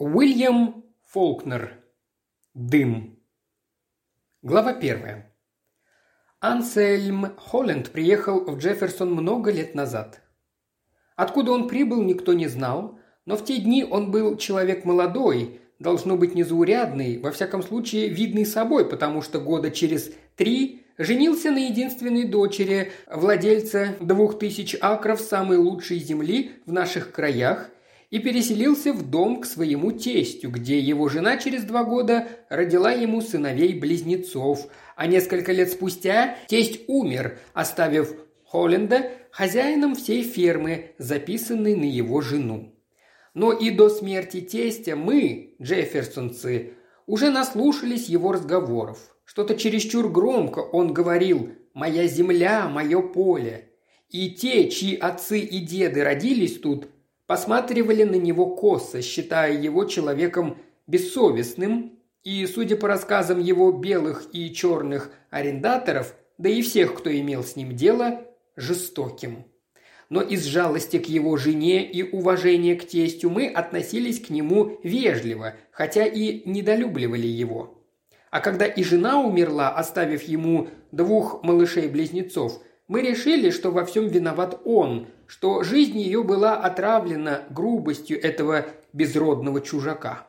Уильям Фолкнер. Дым. Глава первая. Ансельм Холленд приехал в Джефферсон много лет назад. Откуда он прибыл, никто не знал, но в те дни он был человек молодой, должно быть незаурядный, во всяком случае видный собой, потому что года через три женился на единственной дочери владельца двух тысяч акров самой лучшей земли в наших краях и переселился в дом к своему тестю, где его жена через два года родила ему сыновей-близнецов, а несколько лет спустя тесть умер, оставив Холленда хозяином всей фермы, записанной на его жену. Но и до смерти тестя мы, джефферсонцы, уже наслушались его разговоров. Что-то чересчур громко он говорил «моя земля, мое поле». И те, чьи отцы и деды родились тут, посматривали на него косо, считая его человеком бессовестным, и, судя по рассказам его белых и черных арендаторов, да и всех, кто имел с ним дело, жестоким. Но из жалости к его жене и уважения к тестю мы относились к нему вежливо, хотя и недолюбливали его. А когда и жена умерла, оставив ему двух малышей-близнецов, мы решили, что во всем виноват он, что жизнь ее была отравлена грубостью этого безродного чужака.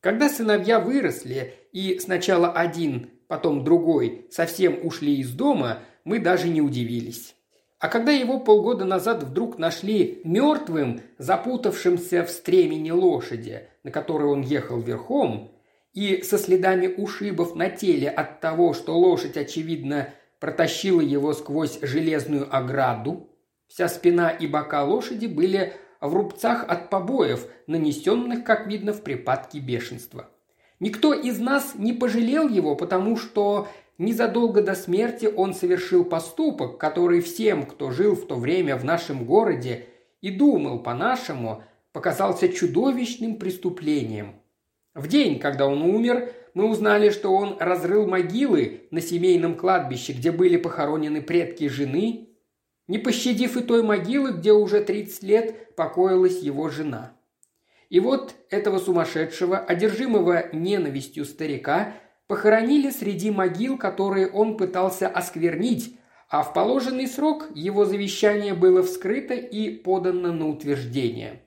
Когда сыновья выросли, и сначала один, потом другой, совсем ушли из дома, мы даже не удивились. А когда его полгода назад вдруг нашли мертвым, запутавшимся в стремени лошади, на которой он ехал верхом, и со следами ушибов на теле от того, что лошадь, очевидно, протащила его сквозь железную ограду, вся спина и бока лошади были в рубцах от побоев, нанесенных, как видно, в припадке бешенства. Никто из нас не пожалел его, потому что незадолго до смерти он совершил поступок, который всем, кто жил в то время в нашем городе и думал по-нашему, показался чудовищным преступлением. В день, когда он умер, мы узнали, что он разрыл могилы на семейном кладбище, где были похоронены предки жены не пощадив и той могилы, где уже 30 лет покоилась его жена. И вот этого сумасшедшего, одержимого ненавистью старика, похоронили среди могил, которые он пытался осквернить, а в положенный срок его завещание было вскрыто и подано на утверждение.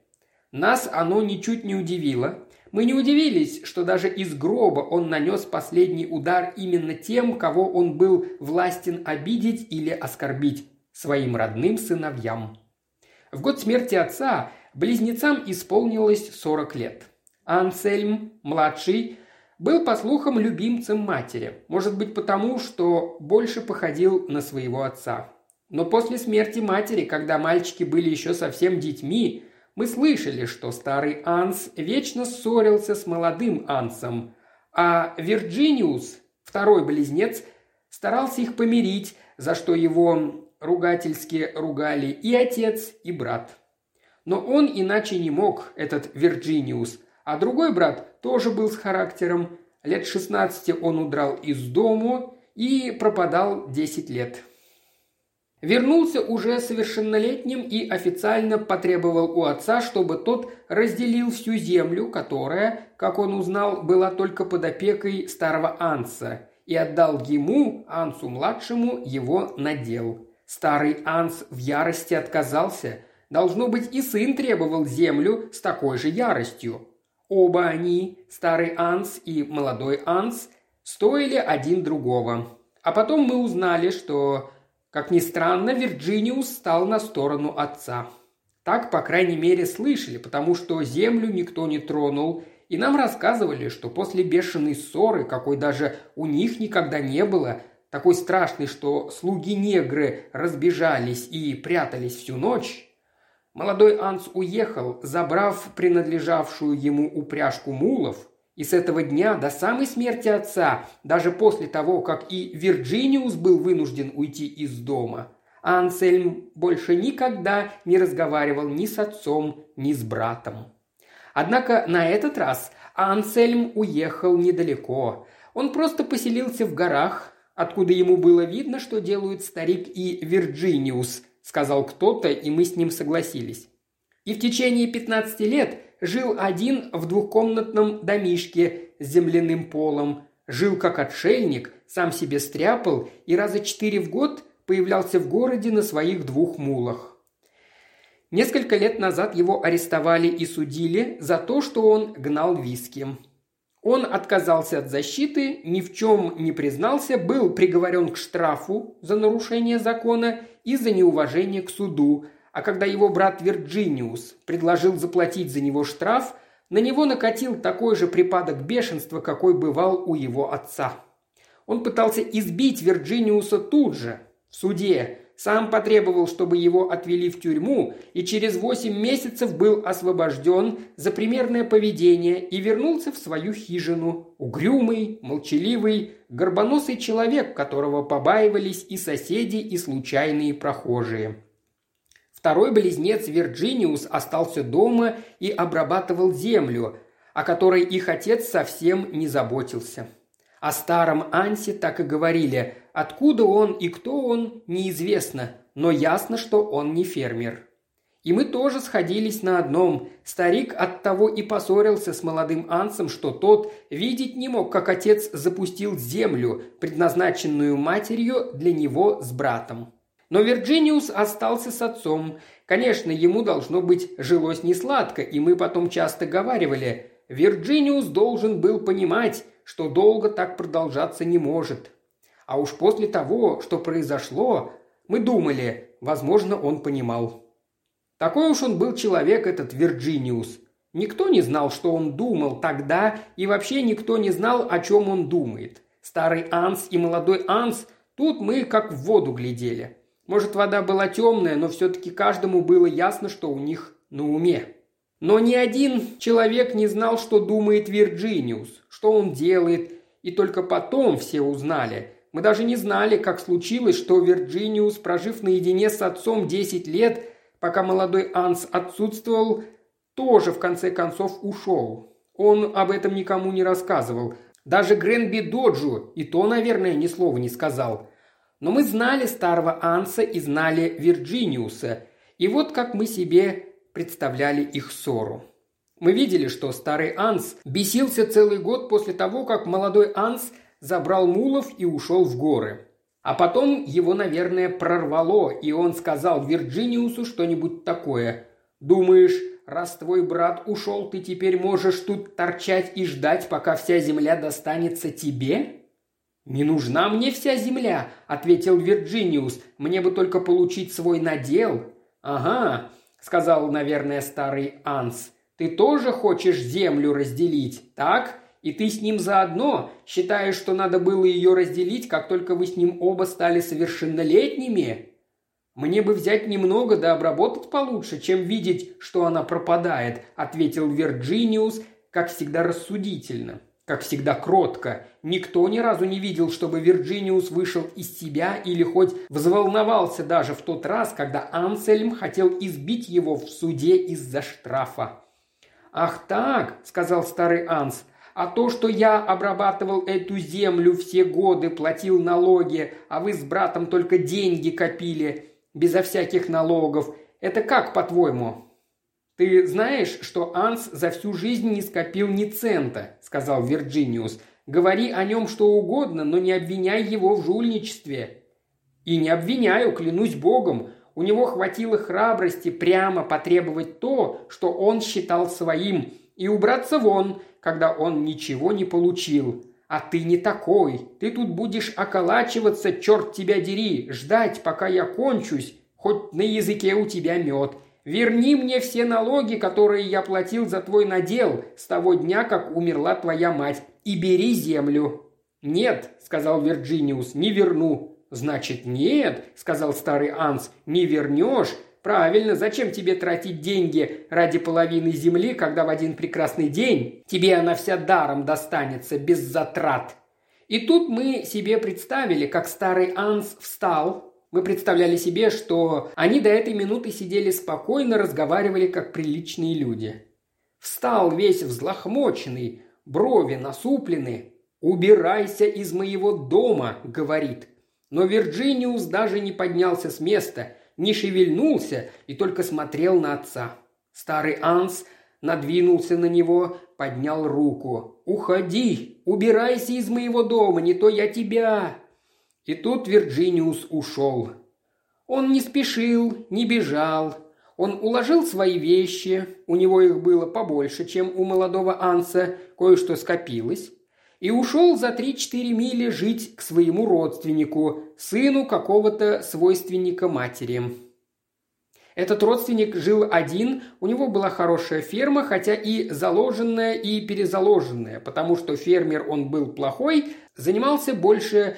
Нас оно ничуть не удивило. Мы не удивились, что даже из гроба он нанес последний удар именно тем, кого он был властен обидеть или оскорбить своим родным сыновьям. В год смерти отца близнецам исполнилось 40 лет. Ансельм, младший, был, по слухам, любимцем матери. Может быть, потому, что больше походил на своего отца. Но после смерти матери, когда мальчики были еще совсем детьми, мы слышали, что старый Анс вечно ссорился с молодым Ансом, а Вирджиниус, второй близнец, старался их помирить, за что его ругательски ругали и отец, и брат. Но он иначе не мог, этот Вирджиниус, а другой брат тоже был с характером. Лет 16 он удрал из дому и пропадал 10 лет. Вернулся уже совершеннолетним и официально потребовал у отца, чтобы тот разделил всю землю, которая, как он узнал, была только под опекой старого Анса, и отдал ему, Ансу-младшему, его надел. Старый Анс в ярости отказался. Должно быть, и сын требовал землю с такой же яростью. Оба они, старый Анс и молодой Анс, стоили один другого. А потом мы узнали, что, как ни странно, Вирджиниус стал на сторону отца. Так, по крайней мере, слышали, потому что землю никто не тронул, и нам рассказывали, что после бешеной ссоры, какой даже у них никогда не было, такой страшный, что слуги-негры разбежались и прятались всю ночь, молодой Анс уехал, забрав принадлежавшую ему упряжку мулов, и с этого дня до самой смерти отца, даже после того, как и Вирджиниус был вынужден уйти из дома, Ансельм больше никогда не разговаривал ни с отцом, ни с братом. Однако на этот раз Ансельм уехал недалеко. Он просто поселился в горах, откуда ему было видно, что делают старик и Вирджиниус», – сказал кто-то, и мы с ним согласились. И в течение 15 лет жил один в двухкомнатном домишке с земляным полом. Жил как отшельник, сам себе стряпал и раза четыре в год появлялся в городе на своих двух мулах. Несколько лет назад его арестовали и судили за то, что он гнал виски. Он отказался от защиты, ни в чем не признался, был приговорен к штрафу за нарушение закона и за неуважение к суду, а когда его брат Вирджиниус предложил заплатить за него штраф, на него накатил такой же припадок бешенства, какой бывал у его отца. Он пытался избить Вирджиниуса тут же, в суде, сам потребовал, чтобы его отвели в тюрьму, и через восемь месяцев был освобожден за примерное поведение и вернулся в свою хижину. Угрюмый, молчаливый, горбоносый человек, которого побаивались и соседи, и случайные прохожие. Второй близнец Вирджиниус остался дома и обрабатывал землю, о которой их отец совсем не заботился. О старом Ансе так и говорили Откуда он и кто он, неизвестно, но ясно, что он не фермер. И мы тоже сходились на одном. Старик от того и поссорился с молодым Ансом, что тот видеть не мог, как отец запустил землю, предназначенную матерью для него с братом. Но Вирджиниус остался с отцом. Конечно, ему должно быть жилось несладко, и мы потом часто говаривали, Вирджиниус должен был понимать, что долго так продолжаться не может. А уж после того, что произошло, мы думали, возможно, он понимал. Такой уж он был человек, этот Вирджиниус. Никто не знал, что он думал тогда, и вообще никто не знал, о чем он думает. Старый Анс и молодой Анс, тут мы как в воду глядели. Может, вода была темная, но все-таки каждому было ясно, что у них на уме. Но ни один человек не знал, что думает Вирджиниус, что он делает, и только потом все узнали, мы даже не знали, как случилось, что Вирджиниус, прожив наедине с отцом 10 лет, пока молодой Анс отсутствовал, тоже в конце концов ушел. Он об этом никому не рассказывал. Даже Гренби Доджу и то, наверное, ни слова не сказал. Но мы знали старого Анса и знали Вирджиниуса. И вот как мы себе представляли их ссору. Мы видели, что старый Анс бесился целый год после того, как молодой Анс забрал мулов и ушел в горы. А потом его, наверное, прорвало, и он сказал Вирджиниусу что-нибудь такое. «Думаешь, раз твой брат ушел, ты теперь можешь тут торчать и ждать, пока вся земля достанется тебе?» «Не нужна мне вся земля», — ответил Вирджиниус. «Мне бы только получить свой надел». «Ага», — сказал, наверное, старый Анс. «Ты тоже хочешь землю разделить, так?» И ты с ним заодно считаешь, что надо было ее разделить, как только вы с ним оба стали совершеннолетними? Мне бы взять немного да обработать получше, чем видеть, что она пропадает», – ответил Вирджиниус, как всегда рассудительно, как всегда кротко. Никто ни разу не видел, чтобы Вирджиниус вышел из себя или хоть взволновался даже в тот раз, когда Ансельм хотел избить его в суде из-за штрафа. «Ах так», – сказал старый Анс, а то, что я обрабатывал эту землю все годы, платил налоги, а вы с братом только деньги копили, безо всяких налогов, это как, по-твоему?» «Ты знаешь, что Анс за всю жизнь не скопил ни цента», – сказал Вирджиниус. «Говори о нем что угодно, но не обвиняй его в жульничестве». «И не обвиняю, клянусь богом. У него хватило храбрости прямо потребовать то, что он считал своим, и убраться вон, когда он ничего не получил. А ты не такой. Ты тут будешь околачиваться, черт тебя дери, ждать, пока я кончусь, хоть на языке у тебя мед. Верни мне все налоги, которые я платил за твой надел с того дня, как умерла твоя мать, и бери землю». «Нет», — сказал Вирджиниус, — «не верну». «Значит, нет», — сказал старый Анс, — «не вернешь, Правильно, зачем тебе тратить деньги ради половины земли, когда в один прекрасный день тебе она вся даром достанется, без затрат? И тут мы себе представили, как старый Анс встал. Мы представляли себе, что они до этой минуты сидели спокойно, разговаривали как приличные люди. Встал весь взлохмоченный, брови насуплены. «Убирайся из моего дома», — говорит. Но Вирджиниус даже не поднялся с места — не шевельнулся и только смотрел на отца. Старый Анс надвинулся на него, поднял руку. «Уходи! Убирайся из моего дома, не то я тебя!» И тут Вирджиниус ушел. Он не спешил, не бежал. Он уложил свои вещи, у него их было побольше, чем у молодого Анса, кое-что скопилось, и ушел за три-четыре мили жить к своему родственнику, сыну какого-то свойственника матери. Этот родственник жил один, у него была хорошая ферма, хотя и заложенная, и перезаложенная, потому что фермер он был плохой, занимался больше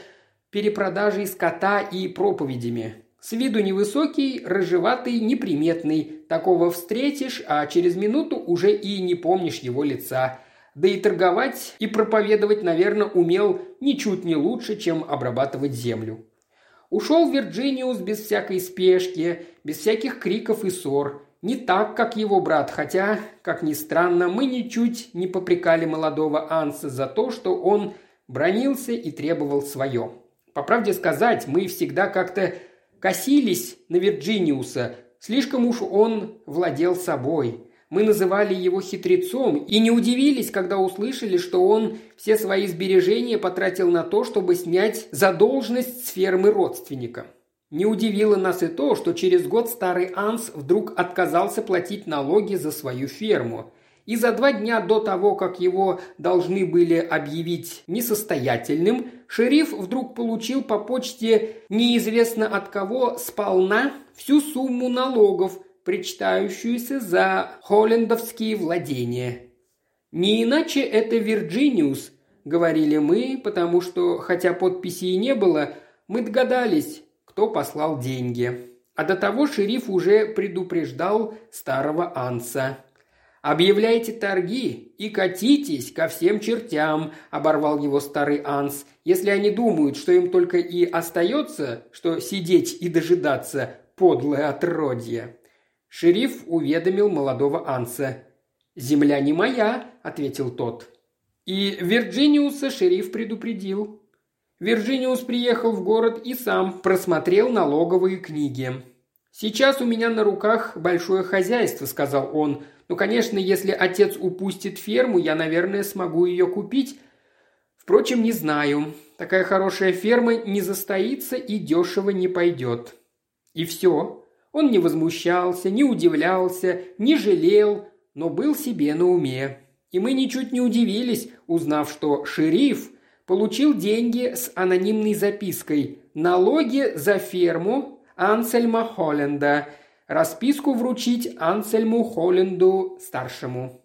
перепродажей скота и проповедями. С виду невысокий, рыжеватый, неприметный. Такого встретишь, а через минуту уже и не помнишь его лица. Да и торговать и проповедовать, наверное, умел ничуть не лучше, чем обрабатывать землю. Ушел Вирджиниус без всякой спешки, без всяких криков и ссор. Не так, как его брат, хотя, как ни странно, мы ничуть не попрекали молодого Анса за то, что он бронился и требовал свое. По правде сказать, мы всегда как-то косились на Вирджиниуса, слишком уж он владел собой. Мы называли его хитрецом и не удивились, когда услышали, что он все свои сбережения потратил на то, чтобы снять задолженность с фермы родственника. Не удивило нас и то, что через год старый Анс вдруг отказался платить налоги за свою ферму – и за два дня до того, как его должны были объявить несостоятельным, шериф вдруг получил по почте неизвестно от кого сполна всю сумму налогов, причитающуюся за холлендовские владения. Не иначе это Вирджиниус, говорили мы, потому что, хотя подписи и не было, мы догадались, кто послал деньги. А до того шериф уже предупреждал старого Анса – «Объявляйте торги и катитесь ко всем чертям», – оборвал его старый Анс. «Если они думают, что им только и остается, что сидеть и дожидаться, подлое отродье». Шериф уведомил молодого Анса. «Земля не моя», – ответил тот. И Вирджиниуса шериф предупредил. Вирджиниус приехал в город и сам просмотрел налоговые книги. «Сейчас у меня на руках большое хозяйство», – сказал он, ну, конечно, если отец упустит ферму, я, наверное, смогу ее купить. Впрочем, не знаю. Такая хорошая ферма не застоится и дешево не пойдет. И все. Он не возмущался, не удивлялся, не жалел, но был себе на уме. И мы ничуть не удивились, узнав, что шериф получил деньги с анонимной запиской «Налоги за ферму Ансельма Холленда», расписку вручить Ансельму Холленду старшему.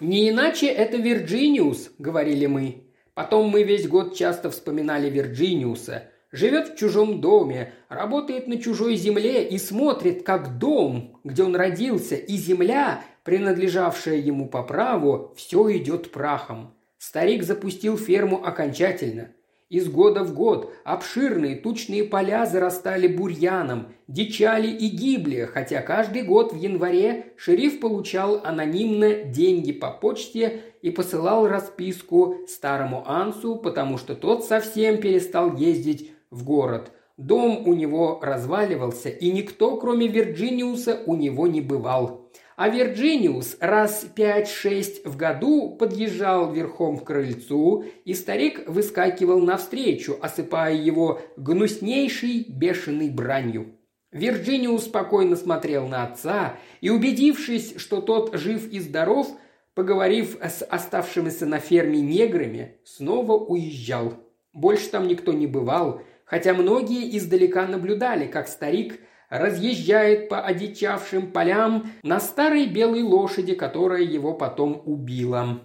«Не иначе это Вирджиниус», — говорили мы. Потом мы весь год часто вспоминали Вирджиниуса. Живет в чужом доме, работает на чужой земле и смотрит, как дом, где он родился, и земля, принадлежавшая ему по праву, все идет прахом. Старик запустил ферму окончательно – из года в год обширные тучные поля зарастали бурьяном, дичали и гибли, хотя каждый год в январе шериф получал анонимно деньги по почте и посылал расписку старому Ансу, потому что тот совсем перестал ездить в город. Дом у него разваливался, и никто, кроме Вирджиниуса, у него не бывал. А Вирджиниус раз пять-шесть в году подъезжал верхом к крыльцу, и старик выскакивал навстречу, осыпая его гнуснейшей бешеной бранью. Вирджиниус спокойно смотрел на отца и, убедившись, что тот жив и здоров, поговорив с оставшимися на ферме неграми, снова уезжал. Больше там никто не бывал, хотя многие издалека наблюдали, как старик – разъезжает по одичавшим полям на старой белой лошади, которая его потом убила.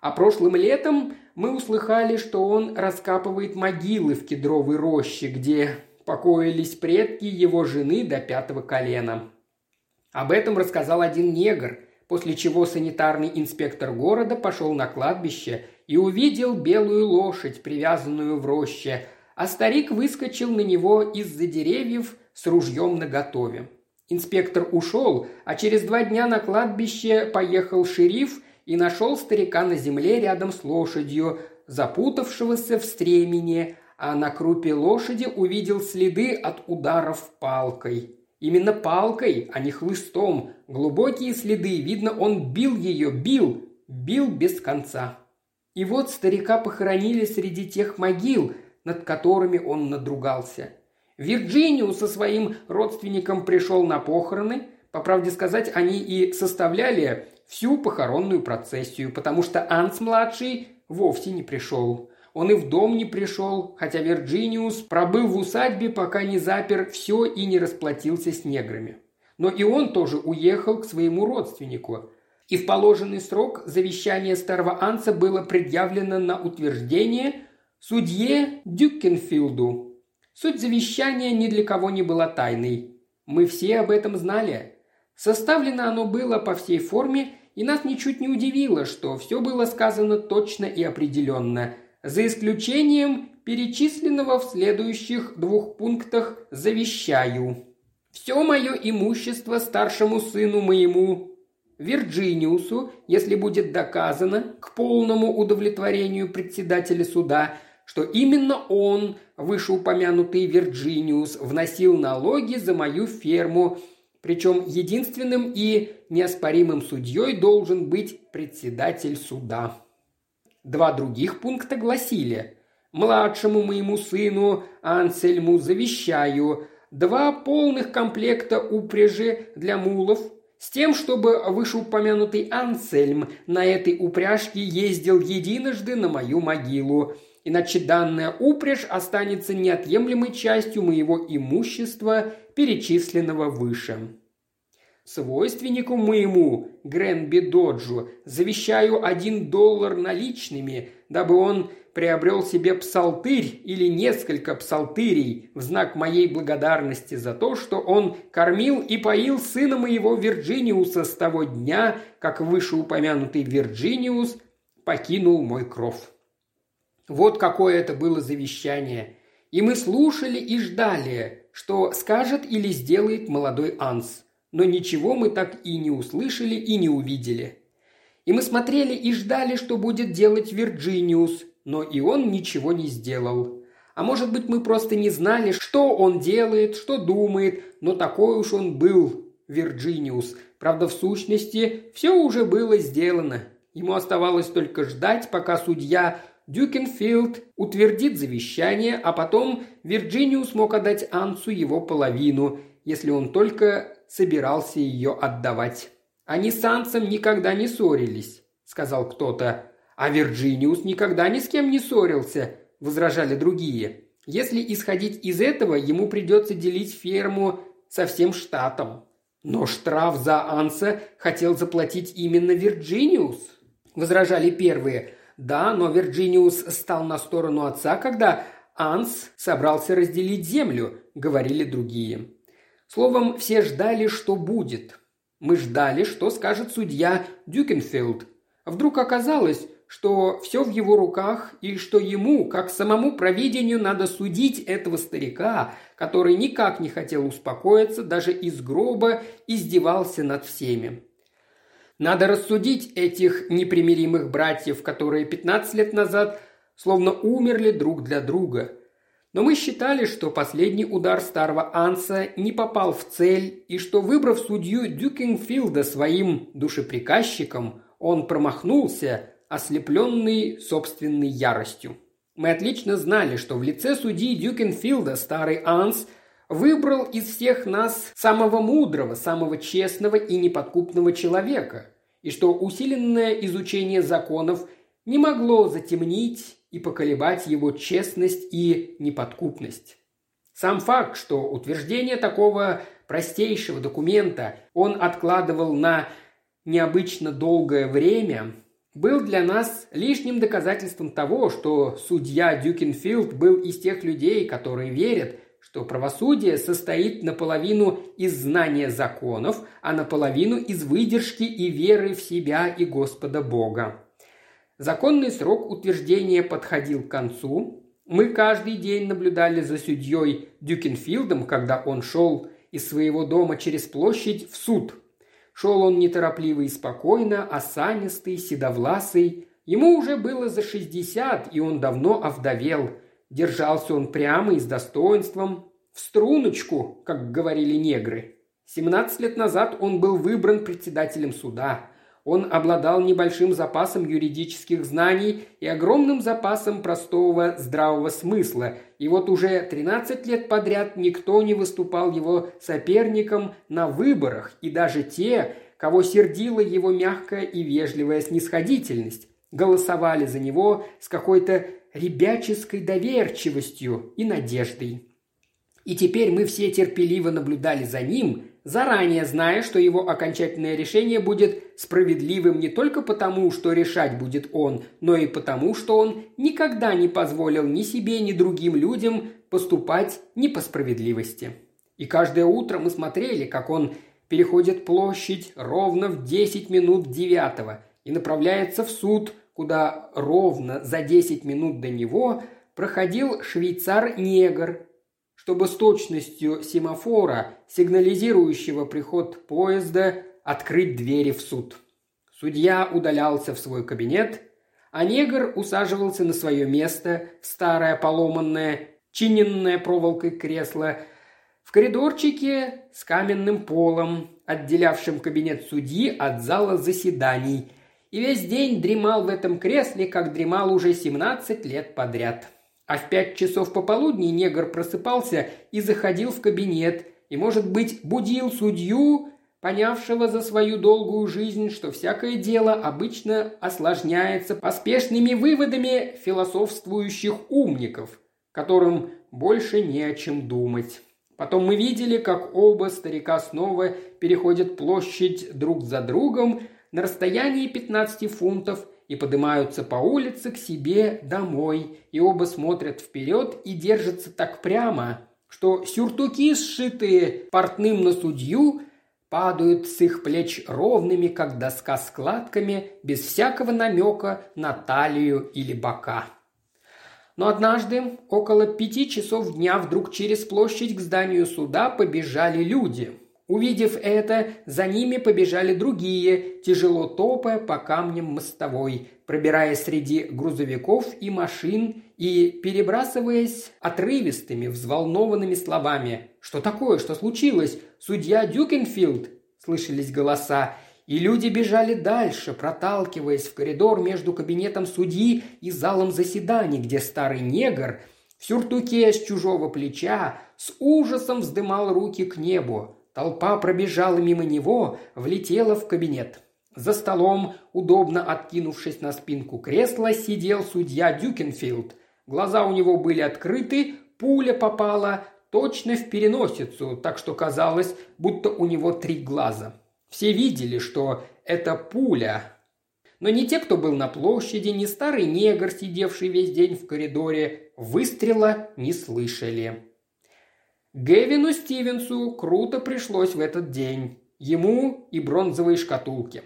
А прошлым летом мы услыхали, что он раскапывает могилы в кедровой роще, где покоились предки его жены до пятого колена. Об этом рассказал один негр, после чего санитарный инспектор города пошел на кладбище и увидел белую лошадь, привязанную в роще, а старик выскочил на него из-за деревьев с ружьем наготове. Инспектор ушел, а через два дня на кладбище поехал шериф и нашел старика на земле рядом с лошадью, запутавшегося в стремени, а на крупе лошади увидел следы от ударов палкой. Именно палкой, а не хлыстом. Глубокие следы, видно, он бил ее, бил, бил без конца. И вот старика похоронили среди тех могил, над которыми он надругался. Вирджинию со своим родственником пришел на похороны. По правде сказать, они и составляли всю похоронную процессию, потому что Анс-младший вовсе не пришел. Он и в дом не пришел, хотя Вирджиниус пробыл в усадьбе, пока не запер все и не расплатился с неграми. Но и он тоже уехал к своему родственнику. И в положенный срок завещание старого Анса было предъявлено на утверждение судье Дюкенфилду. Суть завещания ни для кого не была тайной. Мы все об этом знали. Составлено оно было по всей форме, и нас ничуть не удивило, что все было сказано точно и определенно – за исключением перечисленного в следующих двух пунктах «завещаю». Все мое имущество старшему сыну моему, Вирджиниусу, если будет доказано к полному удовлетворению председателя суда, что именно он, вышеупомянутый Вирджиниус, вносил налоги за мою ферму, причем единственным и неоспоримым судьей должен быть председатель суда. Два других пункта гласили «Младшему моему сыну Ансельму завещаю два полных комплекта упряжи для мулов, с тем, чтобы вышеупомянутый Ансельм на этой упряжке ездил единожды на мою могилу, иначе данная упряжь останется неотъемлемой частью моего имущества, перечисленного выше. Свойственнику моему, Гренби Доджу, завещаю один доллар наличными, дабы он приобрел себе псалтырь или несколько псалтырей в знак моей благодарности за то, что он кормил и поил сына моего Вирджиниуса с того дня, как вышеупомянутый Вирджиниус покинул мой кров. Вот какое это было завещание. И мы слушали и ждали, что скажет или сделает молодой Анс – но ничего мы так и не услышали и не увидели. И мы смотрели и ждали, что будет делать Вирджиниус, но и он ничего не сделал. А может быть, мы просто не знали, что он делает, что думает, но такой уж он был, Вирджиниус. Правда, в сущности, все уже было сделано. Ему оставалось только ждать, пока судья Дюкенфилд утвердит завещание, а потом Вирджиниус мог отдать Ансу его половину, если он только собирался ее отдавать. Они с Ансом никогда не ссорились, сказал кто-то. А Вирджиниус никогда ни с кем не ссорился, возражали другие. Если исходить из этого, ему придется делить ферму со всем штатом. Но штраф за Анса хотел заплатить именно Вирджиниус, возражали первые. Да, но Вирджиниус стал на сторону отца, когда Анс собрался разделить землю, говорили другие. Словом, все ждали, что будет. Мы ждали, что скажет судья Дюкенфилд. Вдруг оказалось, что все в его руках и что ему, как самому провидению, надо судить этого старика, который никак не хотел успокоиться, даже из гроба издевался над всеми. Надо рассудить этих непримиримых братьев, которые 15 лет назад словно умерли друг для друга – но мы считали, что последний удар старого Анса не попал в цель, и что, выбрав судью Дюкингфилда своим душеприказчиком, он промахнулся, ослепленный собственной яростью. Мы отлично знали, что в лице судьи Дюкенфилда старый Анс выбрал из всех нас самого мудрого, самого честного и неподкупного человека, и что усиленное изучение законов не могло затемнить и поколебать его честность и неподкупность. Сам факт, что утверждение такого простейшего документа он откладывал на необычно долгое время, был для нас лишним доказательством того, что судья Дюкенфилд был из тех людей, которые верят, что правосудие состоит наполовину из знания законов, а наполовину из выдержки и веры в себя и Господа Бога. Законный срок утверждения подходил к концу. Мы каждый день наблюдали за судьей Дюкенфилдом, когда он шел из своего дома через площадь в суд. Шел он неторопливо и спокойно, осанистый, седовласый. Ему уже было за шестьдесят, и он давно овдовел. Держался он прямо и с достоинством. в струночку, как говорили негры. 17 лет назад он был выбран председателем суда. Он обладал небольшим запасом юридических знаний и огромным запасом простого здравого смысла, и вот уже 13 лет подряд никто не выступал его соперником на выборах, и даже те, кого сердила его мягкая и вежливая снисходительность, голосовали за него с какой-то ребяческой доверчивостью и надеждой. И теперь мы все терпеливо наблюдали за ним, заранее зная, что его окончательное решение будет справедливым не только потому, что решать будет он, но и потому, что он никогда не позволил ни себе, ни другим людям поступать не по справедливости. И каждое утро мы смотрели, как он переходит площадь ровно в 10 минут девятого и направляется в суд, куда ровно за 10 минут до него проходил швейцар-негр, чтобы с точностью семафора, сигнализирующего приход поезда, открыть двери в суд. Судья удалялся в свой кабинет, а негр усаживался на свое место в старое поломанное, чиненное проволокой кресло в коридорчике с каменным полом, отделявшим кабинет судьи от зала заседаний, и весь день дремал в этом кресле, как дремал уже 17 лет подряд. А в пять часов пополудни негр просыпался и заходил в кабинет, и, может быть, будил судью, понявшего за свою долгую жизнь, что всякое дело обычно осложняется поспешными выводами философствующих умников, которым больше не о чем думать. Потом мы видели, как оба старика снова переходят площадь друг за другом на расстоянии 15 фунтов и поднимаются по улице к себе домой, и оба смотрят вперед и держатся так прямо, что сюртуки, сшитые портным на судью, падают с их плеч ровными, как доска складками, без всякого намека на талию или бока. Но однажды, около пяти часов дня, вдруг через площадь к зданию суда побежали люди. Увидев это, за ними побежали другие, тяжело топая по камням мостовой, пробираясь среди грузовиков и машин и перебрасываясь отрывистыми, взволнованными словами. «Что такое? Что случилось? Судья Дюкенфилд?» – слышались голоса. И люди бежали дальше, проталкиваясь в коридор между кабинетом судьи и залом заседаний, где старый негр в сюртуке с чужого плеча с ужасом вздымал руки к небу. Толпа пробежала мимо него, влетела в кабинет. За столом, удобно откинувшись на спинку кресла, сидел судья Дюкенфилд. Глаза у него были открыты, пуля попала точно в переносицу, так что казалось, будто у него три глаза. Все видели, что это пуля. Но ни те, кто был на площади, ни старый негр, сидевший весь день в коридоре, выстрела не слышали. Гевину Стивенсу круто пришлось в этот день. Ему и бронзовые шкатулки.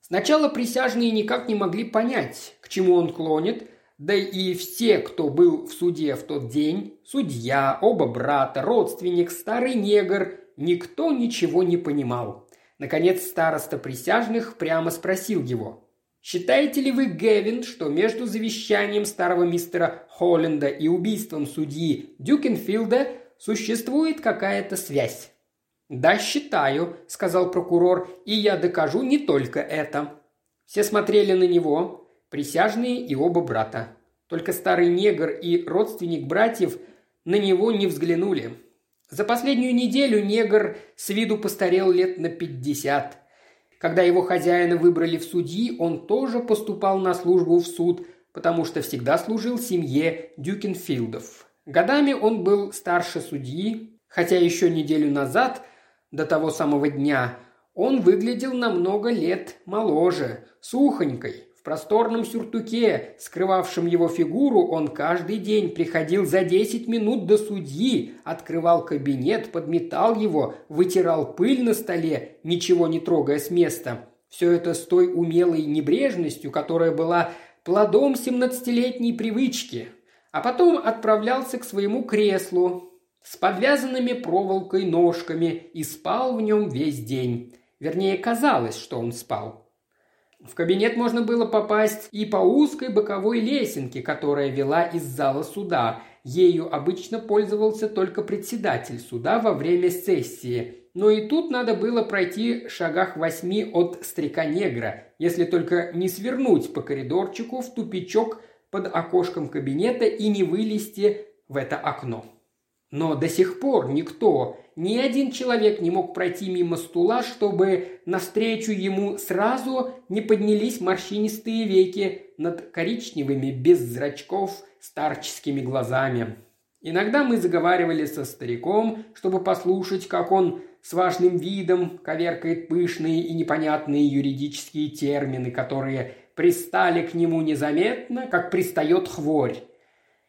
Сначала присяжные никак не могли понять, к чему он клонит, да и все, кто был в суде в тот день, судья, оба брата, родственник, старый негр, никто ничего не понимал. Наконец староста присяжных прямо спросил его. «Считаете ли вы, Гевин, что между завещанием старого мистера Холленда и убийством судьи Дюкенфилда – существует какая-то связь. «Да, считаю», – сказал прокурор, – «и я докажу не только это». Все смотрели на него, присяжные и оба брата. Только старый негр и родственник братьев на него не взглянули. За последнюю неделю негр с виду постарел лет на пятьдесят. Когда его хозяина выбрали в судьи, он тоже поступал на службу в суд, потому что всегда служил семье Дюкенфилдов. Годами он был старше судьи, хотя еще неделю назад, до того самого дня, он выглядел на много лет моложе, сухонькой, в просторном сюртуке, скрывавшем его фигуру, он каждый день приходил за десять минут до судьи, открывал кабинет, подметал его, вытирал пыль на столе, ничего не трогая с места. Все это с той умелой небрежностью, которая была плодом семнадцатилетней привычки, а потом отправлялся к своему креслу с подвязанными проволокой ножками и спал в нем весь день. Вернее, казалось, что он спал. В кабинет можно было попасть и по узкой боковой лесенке, которая вела из зала суда, ею обычно пользовался только председатель суда во время сессии, но и тут надо было пройти шагах восьми от старика-негра, если только не свернуть по коридорчику в тупичок под окошком кабинета и не вылезти в это окно. Но до сих пор никто, ни один человек не мог пройти мимо стула, чтобы навстречу ему сразу не поднялись морщинистые веки над коричневыми без зрачков старческими глазами. Иногда мы заговаривали со стариком, чтобы послушать, как он с важным видом коверкает пышные и непонятные юридические термины, которые пристали к нему незаметно, как пристает хворь.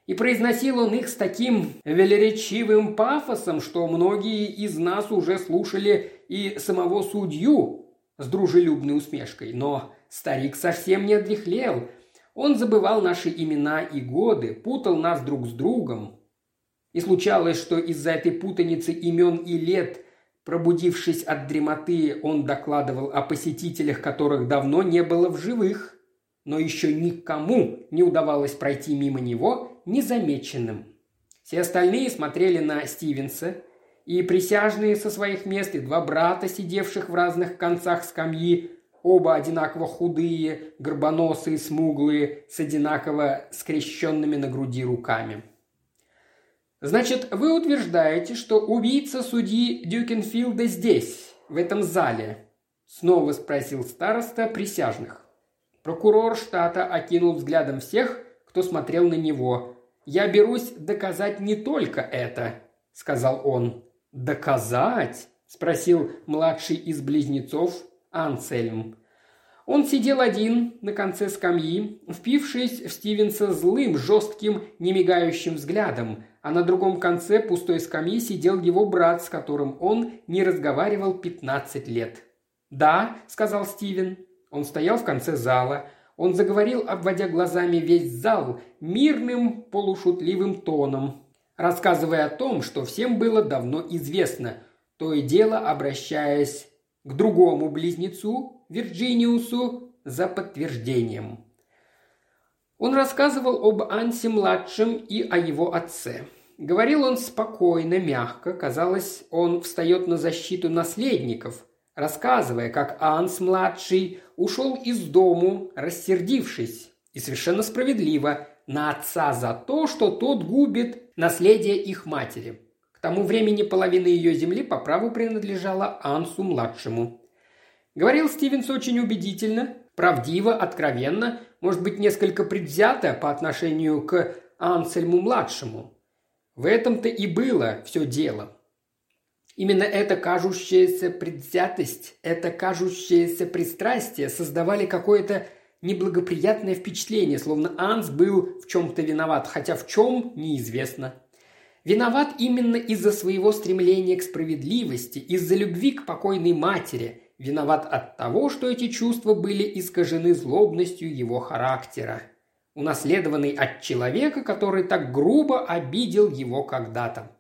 И произносил он их с таким велеречивым пафосом, что многие из нас уже слушали и самого судью с дружелюбной усмешкой. Но старик совсем не отрехлел. Он забывал наши имена и годы, путал нас друг с другом. И случалось, что из-за этой путаницы имен и лет, пробудившись от дремоты, он докладывал о посетителях, которых давно не было в живых но еще никому не удавалось пройти мимо него незамеченным. Все остальные смотрели на Стивенса, и присяжные со своих мест, и два брата, сидевших в разных концах скамьи, оба одинаково худые, горбоносые, смуглые, с одинаково скрещенными на груди руками. «Значит, вы утверждаете, что убийца судьи Дюкенфилда здесь, в этом зале?» – снова спросил староста присяжных. Прокурор штата окинул взглядом всех, кто смотрел на него. «Я берусь доказать не только это», – сказал он. «Доказать?» – спросил младший из близнецов Анцельм. Он сидел один на конце скамьи, впившись в Стивенса злым, жестким, немигающим взглядом, а на другом конце пустой скамьи сидел его брат, с которым он не разговаривал пятнадцать лет. «Да», – сказал Стивен, он стоял в конце зала. Он заговорил, обводя глазами весь зал, мирным полушутливым тоном, рассказывая о том, что всем было давно известно, то и дело обращаясь к другому близнецу, Вирджиниусу, за подтверждением. Он рассказывал об Ансе-младшем и о его отце. Говорил он спокойно, мягко, казалось, он встает на защиту наследников, рассказывая, как Анс-младший ушел из дому, рассердившись, и совершенно справедливо, на отца за то, что тот губит наследие их матери. К тому времени половина ее земли по праву принадлежала Ансу-младшему. Говорил Стивенс очень убедительно, правдиво, откровенно, может быть, несколько предвзято по отношению к Ансельму-младшему. В этом-то и было все дело. Именно эта кажущаяся предвзятость, это кажущееся пристрастие создавали какое-то неблагоприятное впечатление, словно Анс был в чем-то виноват, хотя в чем – неизвестно. Виноват именно из-за своего стремления к справедливости, из-за любви к покойной матери. Виноват от того, что эти чувства были искажены злобностью его характера, унаследованный от человека, который так грубо обидел его когда-то.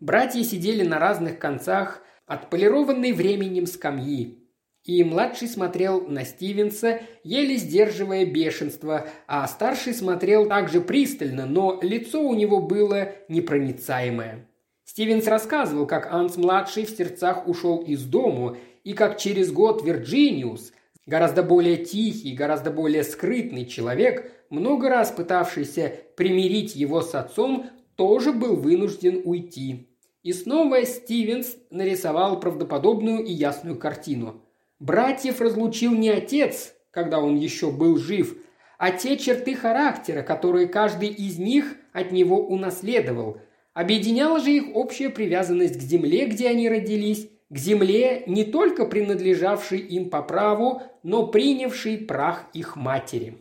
Братья сидели на разных концах отполированной временем скамьи. И младший смотрел на Стивенса, еле сдерживая бешенство, а старший смотрел также пристально, но лицо у него было непроницаемое. Стивенс рассказывал, как Анс-младший в сердцах ушел из дому, и как через год Вирджиниус, гораздо более тихий, гораздо более скрытный человек, много раз пытавшийся примирить его с отцом, тоже был вынужден уйти. И снова Стивенс нарисовал правдоподобную и ясную картину. Братьев разлучил не отец, когда он еще был жив, а те черты характера, которые каждый из них от него унаследовал. Объединяла же их общая привязанность к земле, где они родились, к земле, не только принадлежавшей им по праву, но принявшей прах их матери.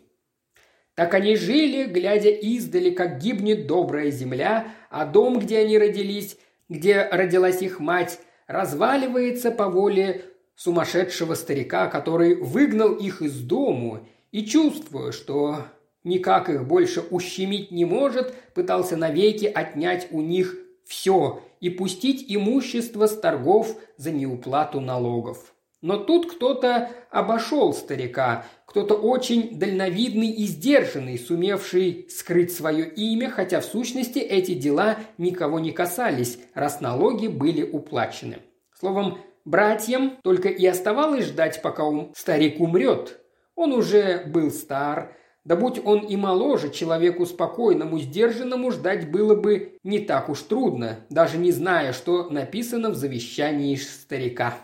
Так они жили, глядя издали, как гибнет добрая земля, а дом, где они родились, где родилась их мать, разваливается по воле сумасшедшего старика, который выгнал их из дому и, чувствуя, что никак их больше ущемить не может, пытался навеки отнять у них все и пустить имущество с торгов за неуплату налогов. Но тут кто-то обошел старика, кто-то очень дальновидный и сдержанный, сумевший скрыть свое имя, хотя в сущности эти дела никого не касались, раз налоги были уплачены. Словом, братьям только и оставалось ждать, пока он, старик умрет. Он уже был стар, да будь он и моложе, человеку спокойному, сдержанному ждать было бы не так уж трудно, даже не зная, что написано в завещании старика.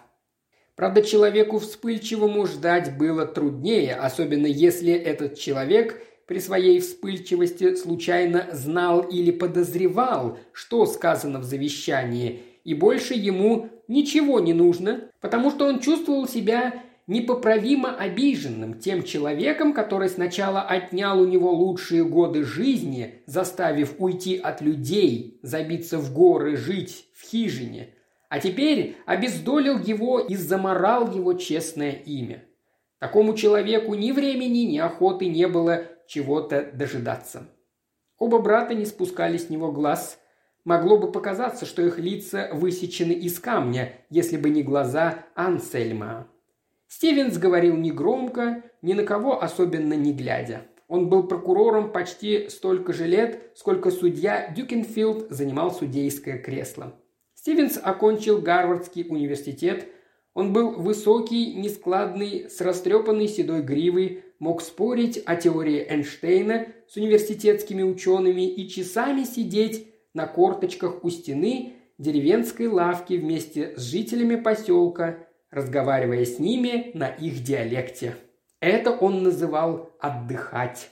Правда, человеку вспыльчивому ждать было труднее, особенно если этот человек при своей вспыльчивости случайно знал или подозревал, что сказано в завещании, и больше ему ничего не нужно, потому что он чувствовал себя непоправимо обиженным тем человеком, который сначала отнял у него лучшие годы жизни, заставив уйти от людей, забиться в горы, жить в хижине, а теперь обездолил его и заморал его честное имя. Такому человеку ни времени, ни охоты не было чего-то дожидаться. Оба брата не спускали с него глаз. Могло бы показаться, что их лица высечены из камня, если бы не глаза Ансельма. Стивенс говорил негромко, ни на кого особенно не глядя. Он был прокурором почти столько же лет, сколько судья Дюкенфилд занимал судейское кресло. Стивенс окончил Гарвардский университет. Он был высокий, нескладный, с растрепанной седой гривой, мог спорить о теории Эйнштейна с университетскими учеными и часами сидеть на корточках у стены деревенской лавки вместе с жителями поселка – разговаривая с ними на их диалекте. Это он называл «отдыхать».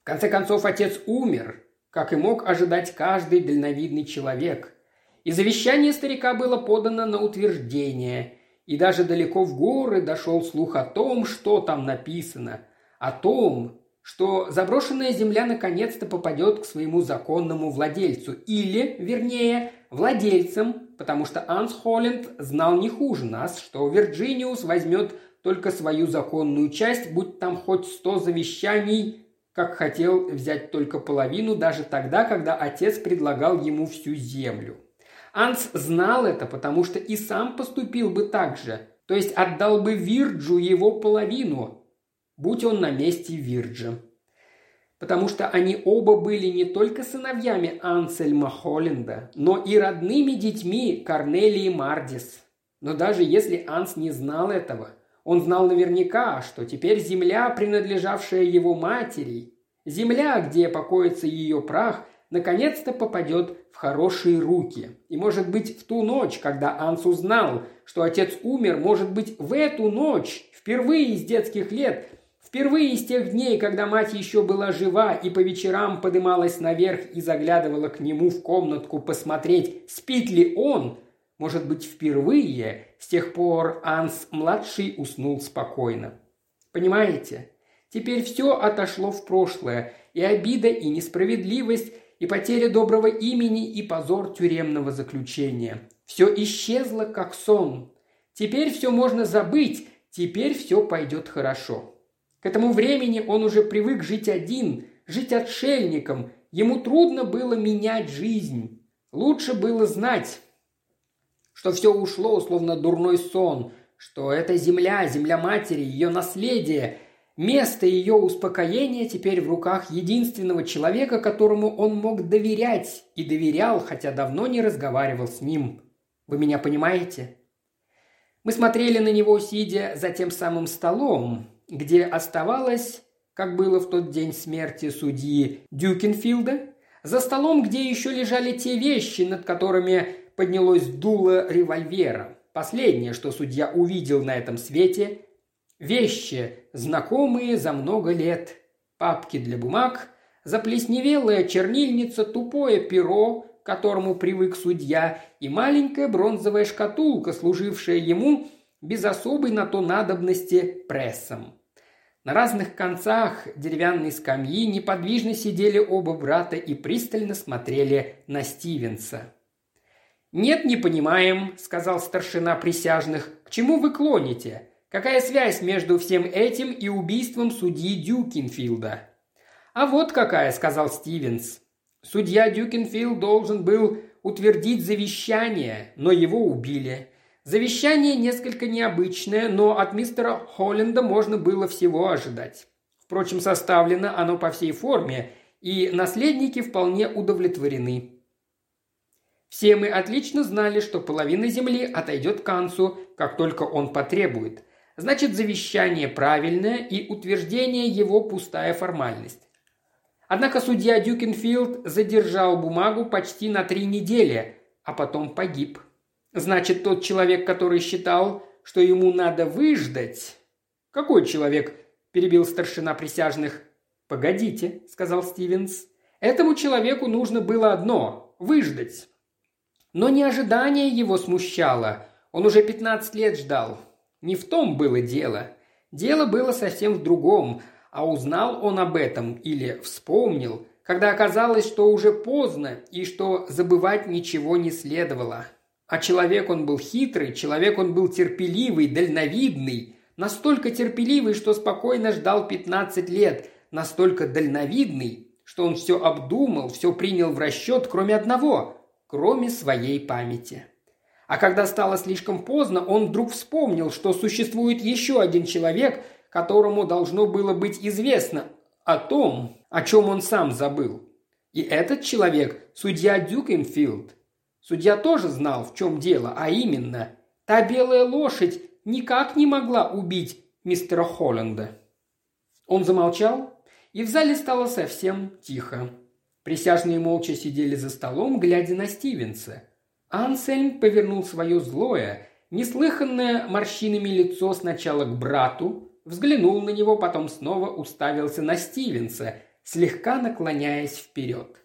В конце концов, отец умер, как и мог ожидать каждый дальновидный человек. И завещание старика было подано на утверждение, и даже далеко в горы дошел слух о том, что там написано, о том, что заброшенная земля наконец-то попадет к своему законному владельцу, или, вернее, владельцам, потому что Анс Холленд знал не хуже нас, что Вирджиниус возьмет только свою законную часть, будь там хоть сто завещаний, как хотел взять только половину, даже тогда, когда отец предлагал ему всю землю. Анс знал это, потому что и сам поступил бы так же, то есть отдал бы Вирджу его половину, будь он на месте Вирджа потому что они оба были не только сыновьями Ансельма Холленда, но и родными детьми Корнелии Мардис. Но даже если Анс не знал этого, он знал наверняка, что теперь земля, принадлежавшая его матери, земля, где покоится ее прах, наконец-то попадет хорошие руки. И, может быть, в ту ночь, когда Анс узнал, что отец умер, может быть, в эту ночь, впервые из детских лет, Впервые из тех дней, когда мать еще была жива и по вечерам подымалась наверх и заглядывала к нему в комнатку посмотреть, спит ли он, может быть, впервые с тех пор Анс-младший уснул спокойно. Понимаете? Теперь все отошло в прошлое, и обида, и несправедливость, и потеря доброго имени, и позор тюремного заключения. Все исчезло, как сон. Теперь все можно забыть, теперь все пойдет хорошо. К этому времени он уже привык жить один, жить отшельником. Ему трудно было менять жизнь. Лучше было знать, что все ушло, словно дурной сон, что эта земля, земля матери, ее наследие, место ее успокоения теперь в руках единственного человека, которому он мог доверять и доверял, хотя давно не разговаривал с ним. Вы меня понимаете? Мы смотрели на него, сидя за тем самым столом, где оставалось, как было в тот день смерти судьи Дюкенфилда, за столом, где еще лежали те вещи, над которыми поднялось дуло револьвера. Последнее, что судья увидел на этом свете – вещи, знакомые за много лет. Папки для бумаг, заплесневелая чернильница, тупое перо, к которому привык судья, и маленькая бронзовая шкатулка, служившая ему без особой на то надобности прессом. На разных концах деревянной скамьи неподвижно сидели оба брата и пристально смотрели на Стивенса. «Нет, не понимаем», – сказал старшина присяжных. «К чему вы клоните? Какая связь между всем этим и убийством судьи Дюкинфилда?» «А вот какая», – сказал Стивенс. «Судья Дюкинфилд должен был утвердить завещание, но его убили. Завещание несколько необычное, но от мистера Холленда можно было всего ожидать. Впрочем, составлено оно по всей форме, и наследники вполне удовлетворены. Все мы отлично знали, что половина земли отойдет к Ансу, как только он потребует. Значит, завещание правильное и утверждение его пустая формальность. Однако судья Дюкенфилд задержал бумагу почти на три недели, а потом погиб. Значит, тот человек, который считал, что ему надо выждать... Какой человек? перебил старшина присяжных. «Погодите», — сказал Стивенс. «Этому человеку нужно было одно — выждать». Но не ожидание его смущало. Он уже пятнадцать лет ждал. Не в том было дело. Дело было совсем в другом, а узнал он об этом или вспомнил, когда оказалось, что уже поздно и что забывать ничего не следовало. А человек он был хитрый, человек он был терпеливый, дальновидный, настолько терпеливый, что спокойно ждал 15 лет, настолько дальновидный, что он все обдумал, все принял в расчет, кроме одного – кроме своей памяти. А когда стало слишком поздно, он вдруг вспомнил, что существует еще один человек, которому должно было быть известно о том, о чем он сам забыл. И этот человек – судья Дюкенфилд. Судья тоже знал, в чем дело, а именно, та белая лошадь никак не могла убить мистера Холланда. Он замолчал, и в зале стало совсем тихо. Присяжные молча сидели за столом, глядя на Стивенса. Ансельм повернул свое злое, исполосованное морщинами лицо сначала к брату, взглянул на него, потом снова уставился на Стивенса, слегка наклоняясь вперед.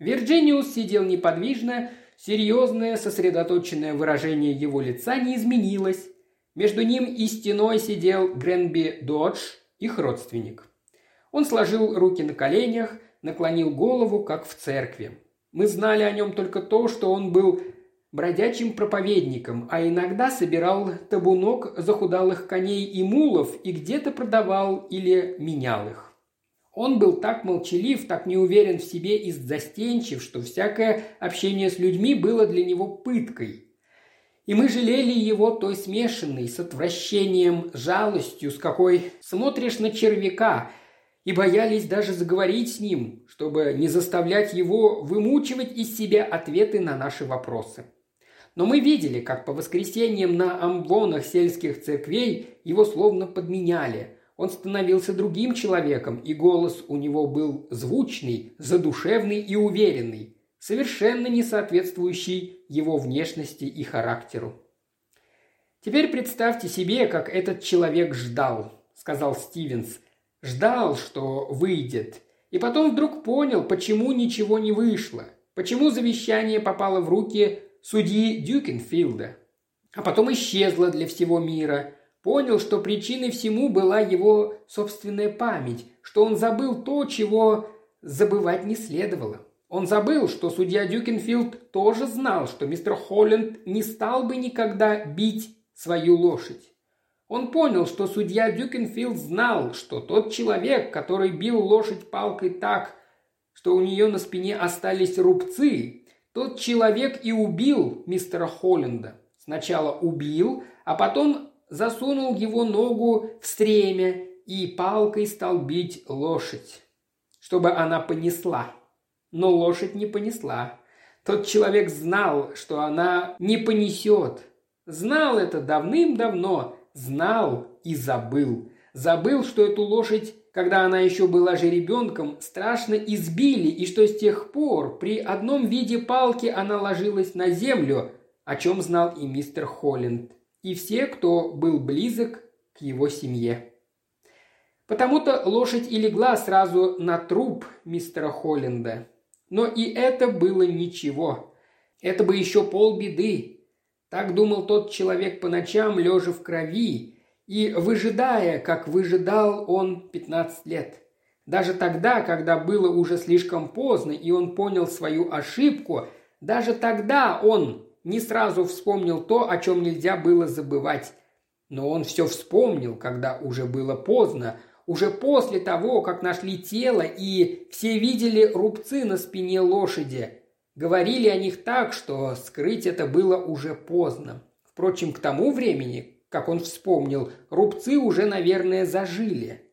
Вирджиниус сидел неподвижно, серьезное, сосредоточенное выражение его лица не изменилось. Между ним и стеной сидел Гренби Додж, их родственник. Он сложил руки на коленях, наклонил голову, как в церкви. Мы знали о нем только то, что он был бродячим проповедником, а иногда собирал табунок захудалых коней и мулов и где-то продавал или менял их. Он был так молчалив, так неуверен в себе и застенчив, что всякое общение с людьми было для него пыткой. И мы жалели его той смешанной, с отвращением, жалостью, с какой смотришь на червяка – и боялись даже заговорить с ним, чтобы не заставлять его вымучивать из себя ответы на наши вопросы. Но мы видели, как по воскресеньям на амвонах сельских церквей его словно подменяли. Он становился другим человеком, и голос у него был звучный, задушевный и уверенный, совершенно не соответствующий его внешности и характеру. «Теперь представьте себе, как этот человек ждал», – сказал Стивенс, Ждал, что выйдет. И потом вдруг понял, почему ничего не вышло. Почему завещание попало в руки судьи Дюкенфилда. А потом исчезло для всего мира. Понял, что причиной всему была его собственная память, что он забыл то, чего забывать не следовало. Он забыл, что судья Дюкенфилд тоже знал, что мистер Холленд не стал бы никогда бить свою лошадь. Он понял, что судья Дюкенфилд знал, что тот человек, который бил лошадь палкой так, что у нее на спине остались рубцы, тот человек и убил мистера Холленда. Сначала убил, а потом засунул его ногу в стремя и палкой стал бить лошадь, чтобы она понесла. Но лошадь не понесла. Тот человек знал, что она не понесет. Знал это давным-давно, знал и забыл. Забыл, что эту лошадь, когда она еще была же ребенком, страшно избили, и что с тех пор при одном виде палки она ложилась на землю, о чем знал и мистер Холленд, и все, кто был близок к его семье. Потому-то лошадь и легла сразу на труп мистера Холленда. Но и это было ничего. Это бы еще полбеды. Так думал тот человек по ночам, лежа в крови, и выжидая, как выжидал он 15 лет. Даже тогда, когда было уже слишком поздно, и он понял свою ошибку, даже тогда он не сразу вспомнил то, о чем нельзя было забывать. Но он все вспомнил, когда уже было поздно, уже после того, как нашли тело и все видели рубцы на спине лошади. Говорили о них так, что скрыть это было уже поздно. Впрочем, к тому времени, как он вспомнил, рубцы уже, наверное, зажили.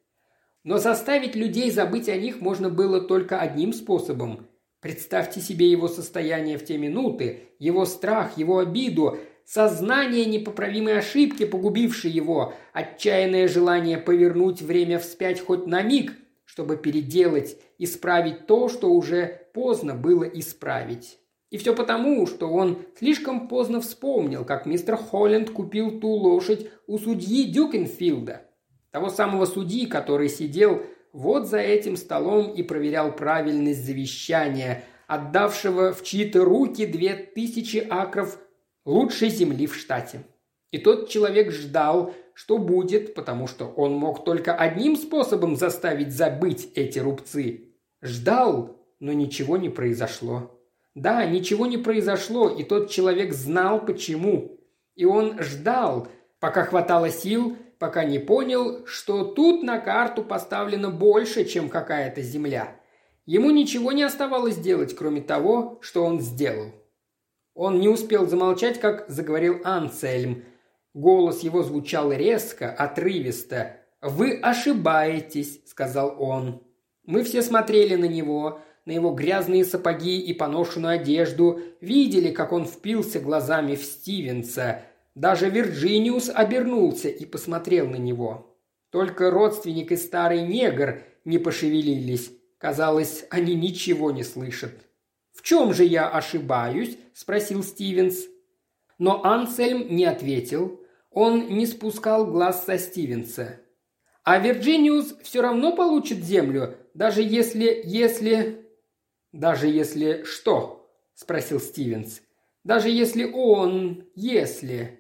Но заставить людей забыть о них можно было только одним способом. Представьте себе его состояние в те минуты, его страх, его обиду, сознание непоправимой ошибки, погубившей его, отчаянное желание повернуть время вспять хоть на миг, чтобы переделать, исправить то, что уже поздно было исправить. И все потому, что он слишком поздно вспомнил, как мистер Холленд купил ту лошадь у судьи Дюкенфилда. Того самого судьи, который сидел вот за этим столом и проверял правильность завещания, отдавшего в чьи-то руки две тысячи акров лучшей земли в штате. И тот человек ждал, что будет, потому что он мог только одним способом заставить забыть эти рубцы. Ждал, но ничего не произошло. Да, ничего не произошло, и тот человек знал почему. И он ждал, пока хватало сил, пока не понял, что тут на карту поставлено больше, чем какая-то земля. Ему ничего не оставалось делать, кроме того, что он сделал. Он не успел замолчать, как заговорил Анцельм. Голос его звучал резко, отрывисто. «Вы ошибаетесь», — сказал он. Мы все смотрели на него, на его грязные сапоги и поношенную одежду, видели, как он впился глазами в Стивенса. Даже Вирджиниус обернулся и посмотрел на него. Только родственник и старый негр не пошевелились. Казалось, они ничего не слышат. «В чем же я ошибаюсь?» – спросил Стивенс. Но Ансельм не ответил. Он не спускал глаз со Стивенса. «А Вирджиниус все равно получит землю, даже если... если...» «Даже если что?» – спросил Стивенс. «Даже если он... если...»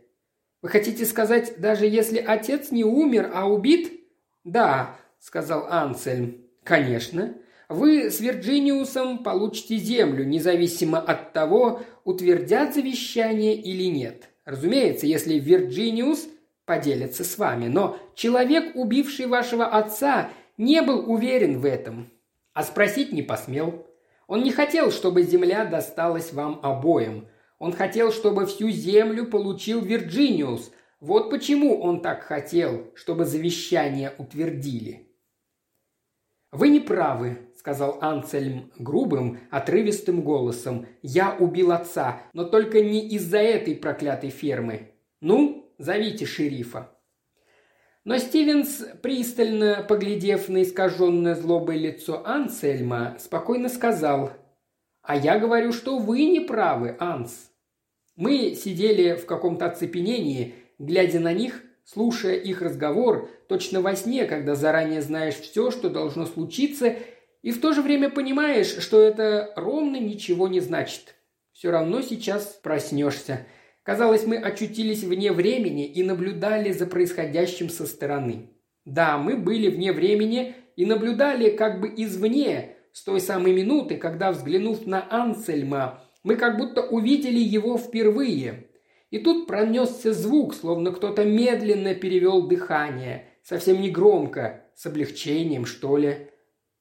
«Вы хотите сказать, даже если отец не умер, а убит?» «Да», – сказал Ансельм. «Конечно. Вы с Вирджиниусом получите землю, независимо от того, утвердят завещание или нет. Разумеется, если Вирджиниус поделится с вами. Но человек, убивший вашего отца, не был уверен в этом. А спросить не посмел. Он не хотел, чтобы земля досталась вам обоим. Он хотел, чтобы всю землю получил Вирджиниус. Вот почему он так хотел, чтобы завещание утвердили. «Вы не правы», – сказал Анцельм грубым, отрывистым голосом. «Я убил отца, но только не из-за этой проклятой фермы. Ну, зовите шерифа». Но Стивенс, пристально поглядев на искаженное злобое лицо Ансельма, спокойно сказал, «А я говорю, что вы не правы, Анс». Мы сидели в каком-то оцепенении, глядя на них, слушая их разговор, точно во сне, когда заранее знаешь все, что должно случиться, и в то же время понимаешь, что это ровно ничего не значит. Все равно сейчас проснешься – Казалось, мы очутились вне времени и наблюдали за происходящим со стороны. Да, мы были вне времени и наблюдали как бы извне, с той самой минуты, когда, взглянув на Ансельма, мы как будто увидели его впервые. И тут пронесся звук, словно кто-то медленно перевел дыхание, совсем не громко, с облегчением, что ли.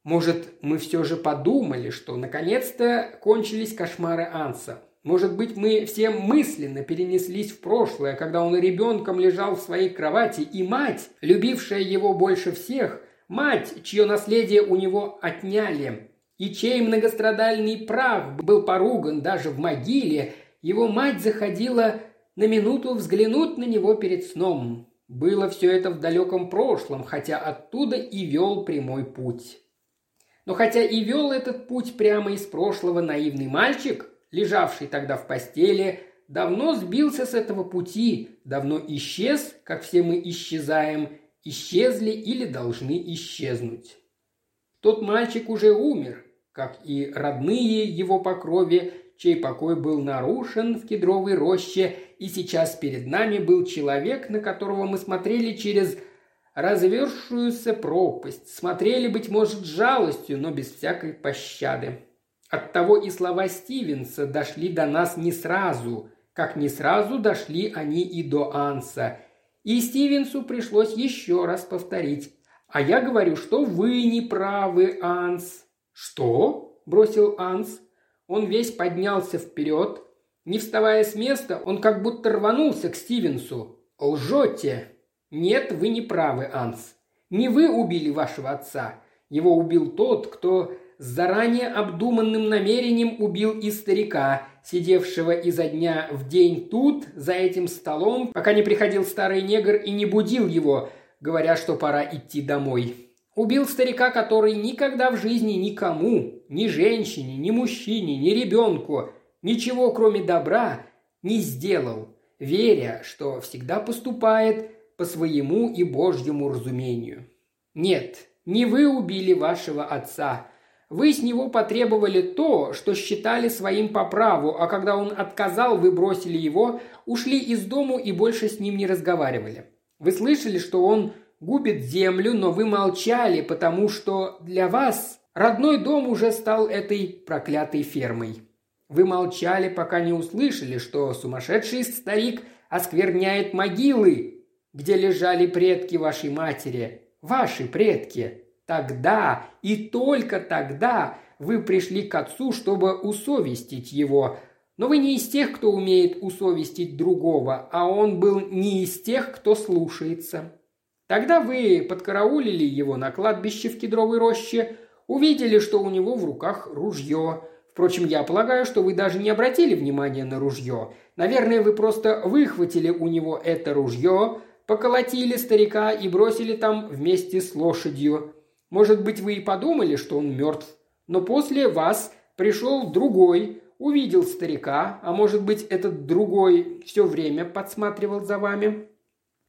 Может, мы все же подумали, что наконец-то кончились кошмары Анса – может быть, мы все мысленно перенеслись в прошлое, когда он ребенком лежал в своей кровати, и мать, любившая его больше всех, мать, чье наследие у него отняли, и чей многострадальный прах был поруган даже в могиле, его мать заходила на минуту взглянуть на него перед сном. Было все это в далеком прошлом, хотя оттуда и вел прямой путь. Но хотя и вел этот путь прямо из прошлого наивный мальчик, лежавший тогда в постели, давно сбился с этого пути, давно исчез, как все мы исчезаем, исчезли или должны исчезнуть. Тот мальчик уже умер, как и родные его по крови, чей покой был нарушен в кедровой роще, и сейчас перед нами был человек, на которого мы смотрели через развершуюся пропасть, смотрели, быть может, жалостью, но без всякой пощады. Оттого и слова Стивенса дошли до нас не сразу, как не сразу дошли они и до Анса. И Стивенсу пришлось еще раз повторить. «А я говорю, что вы не правы, Анс». «Что?» – бросил Анс. Он весь поднялся вперед, Не вставая с места, он как будто рванулся к Стивенсу. «Лжете!» «Нет, вы не правы, Анс. Не вы убили вашего отца. Его убил тот, кто с заранее обдуманным намерением убил и старика, сидевшего изо дня в день тут, за этим столом, пока не приходил старый негр и не будил его, говоря, что пора идти домой. Убил старика, который никогда в жизни никому, ни женщине, ни мужчине, ни ребенку, ничего кроме добра не сделал, веря, что всегда поступает по своему и Божьему разумению. Нет, не вы убили вашего отца. Вы с него потребовали то, что считали своим по праву, а когда он отказал, вы бросили его, ушли из дому и больше с ним не разговаривали. Вы слышали, что он губит землю, но вы молчали, потому что для вас родной дом уже стал этой проклятой фермой. Вы молчали, пока не услышали, что сумасшедший старик оскверняет могилы, где лежали предки вашей матери, ваши предки. Тогда и только тогда вы пришли к отцу, чтобы усовестить его. Но вы не из тех, кто умеет усовестить другого, а он был не из тех, кто слушается. Тогда вы подкараулили его на кладбище в кедровой роще, увидели, что у него в руках ружье. Впрочем, я полагаю, что вы даже не обратили внимания на ружье. Наверное, вы просто выхватили у него это ружье, поколотили старика и бросили там вместе с лошадью. Может быть, вы и подумали, что он мертв. Но после вас пришел другой, увидел старика, а может быть, этот другой все время подсматривал за вами.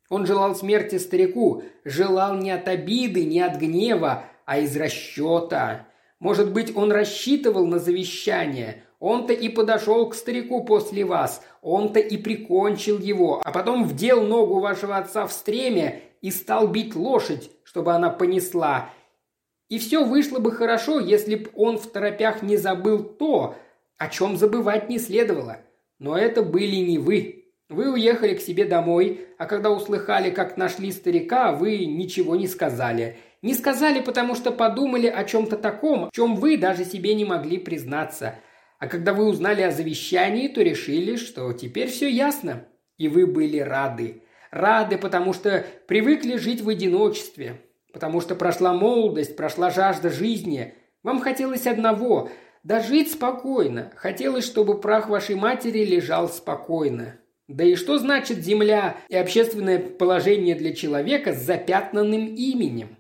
Он желал смерти старику, желал не от обиды, не от гнева, а из расчета. Может быть, он рассчитывал на завещание. Он-то и подошел к старику после вас. Он-то и прикончил его, а потом вдел ногу вашего отца в стремя и стал бить лошадь, чтобы она понесла. И все вышло бы хорошо, если б он в торопях не забыл то, о чем забывать не следовало. Но это были не вы. Вы уехали к себе домой, а когда услыхали, как нашли старика, вы ничего не сказали. Не сказали, потому что подумали о чем-то таком, в чем вы даже себе не могли признаться. А когда вы узнали о завещании, то решили, что теперь все ясно. И вы были рады. Рады, потому что привыкли жить в одиночестве. Потому что прошла молодость, прошла жажда жизни. Вам хотелось одного – дожить спокойно. Хотелось, чтобы прах вашей матери лежал спокойно. Да и что значит земля и общественное положение для человека с запятнанным именем?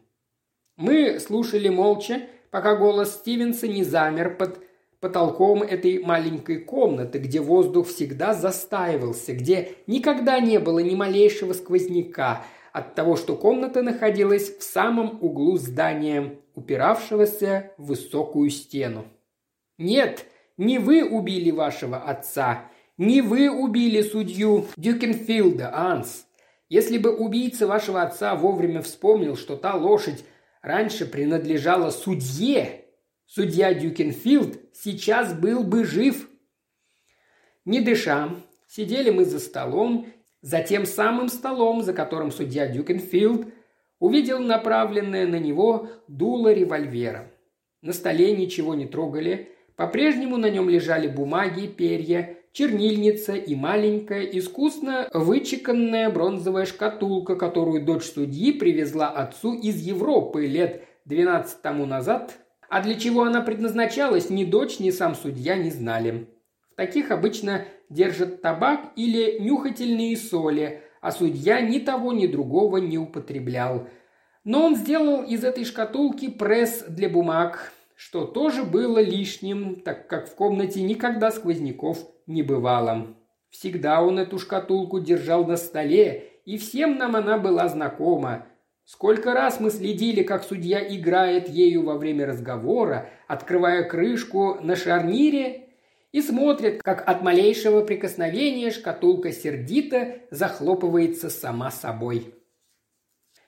Мы слушали молча, пока голос Стивенса не замер под потолком этой маленькой комнаты, где воздух всегда застаивался, где никогда не было ни малейшего сквозняка от того, что комната находилась в самом углу здания, упиравшегося в высокую стену. «Нет, не вы убили вашего отца», не вы убили судью Дюкенфилда, Анс. Если бы убийца вашего отца вовремя вспомнил, что та лошадь раньше принадлежала судье, судья Дюкенфилд сейчас был бы жив. Не дыша, сидели мы за столом, за тем самым столом, за которым судья Дюкенфилд увидел направленное на него дуло револьвера. На столе ничего не трогали, по-прежнему на нем лежали бумаги, перья, чернильница и маленькая, искусно вычеканенная бронзовая шкатулка, которую дочь судьи привезла отцу из Европы лет 12 тому назад, а для чего она предназначалась, ни дочь, ни сам судья не знали. В таких обычно держат табак или нюхательные соли, а судья ни того, ни другого не употреблял. Но он сделал из этой шкатулки пресс для бумаг, что тоже было лишним, так как в комнате никогда сквозняков не бывало. Всегда он эту шкатулку держал на столе, и всем нам она была знакома. Сколько раз мы следили, как судья играет ею во время разговора, открывая крышку на шарнире и смотрит, как от малейшего прикосновения шкатулка сердито захлопывается сама собой.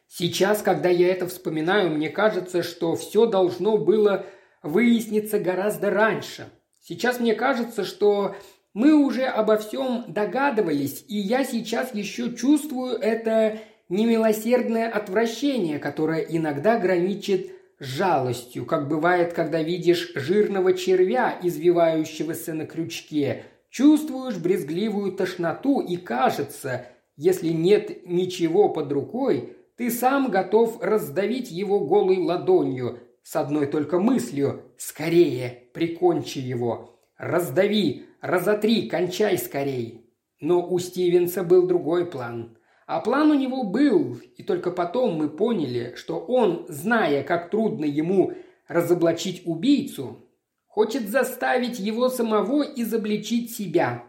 Сейчас, когда я это вспоминаю, мне кажется, что все должно было выясниться гораздо раньше. Сейчас мне кажется, что мы уже обо всем догадывались, и я сейчас еще чувствую это немилосердное отвращение, которое иногда граничит жалостью, как бывает, когда видишь жирного червя, извивающегося на крючке. Чувствуешь брезгливую тошноту и кажется, если нет ничего под рукой, ты сам готов раздавить его голой ладонью, с одной только мыслью «Скорее, прикончи его! Раздави, разотри, кончай скорей!» Но у Стивенса был другой план. А план у него был, и только потом мы поняли, что он, зная, как трудно ему разоблачить убийцу, хочет заставить его самого изобличить себя.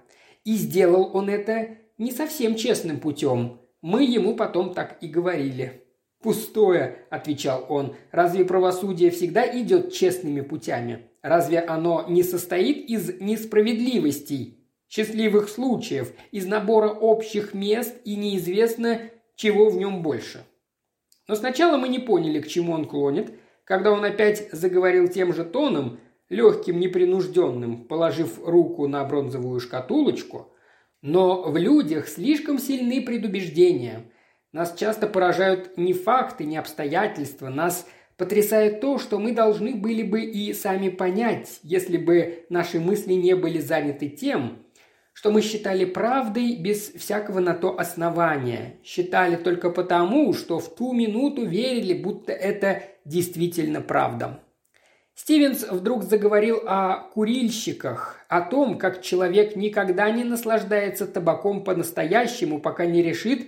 И сделал он это не совсем честным путем. Мы ему потом так и говорили. «Пустое», – отвечал он. «Разве правосудие всегда идет честными путями? Разве оно не состоит из несправедливостей, счастливых случаев, из набора общих мест и неизвестно, чего в нем больше?» Но сначала мы не поняли, к чему он клонит, когда он опять заговорил тем же тоном, легким, непринужденным, положив руку на бронзовую шкатулочку – но в людях слишком сильны предубеждения. Нас часто поражают не факты, не обстоятельства, нас потрясает то, что мы должны были бы и сами понять, если бы наши мысли не были заняты тем, что мы считали правдой без всякого на то основания, считали только потому, что в ту минуту верили, будто это действительно правда. Стивенс вдруг заговорил о курильщиках, о том, как человек никогда не наслаждается табаком по-настоящему, пока не решит,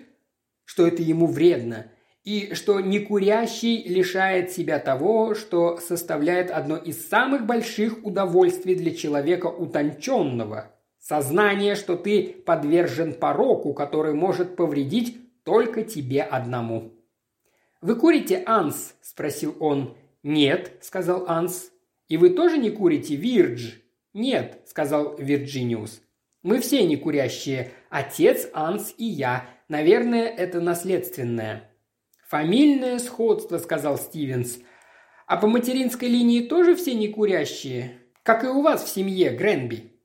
что это ему вредно, и что некурящий лишает себя того, что составляет одно из самых больших удовольствий для человека утонченного – сознание, что ты подвержен пороку, который может повредить только тебе одному. «Вы курите, Анс?» – спросил он. «Нет», – сказал Анс. «И вы тоже не курите, Вирдж?» «Нет», – сказал Вирджиниус. «Мы все не курящие. Отец, Анс и я. Наверное, это наследственное». «Фамильное сходство», – сказал Стивенс. «А по материнской линии тоже все не курящие? Как и у вас в семье, Гренби?»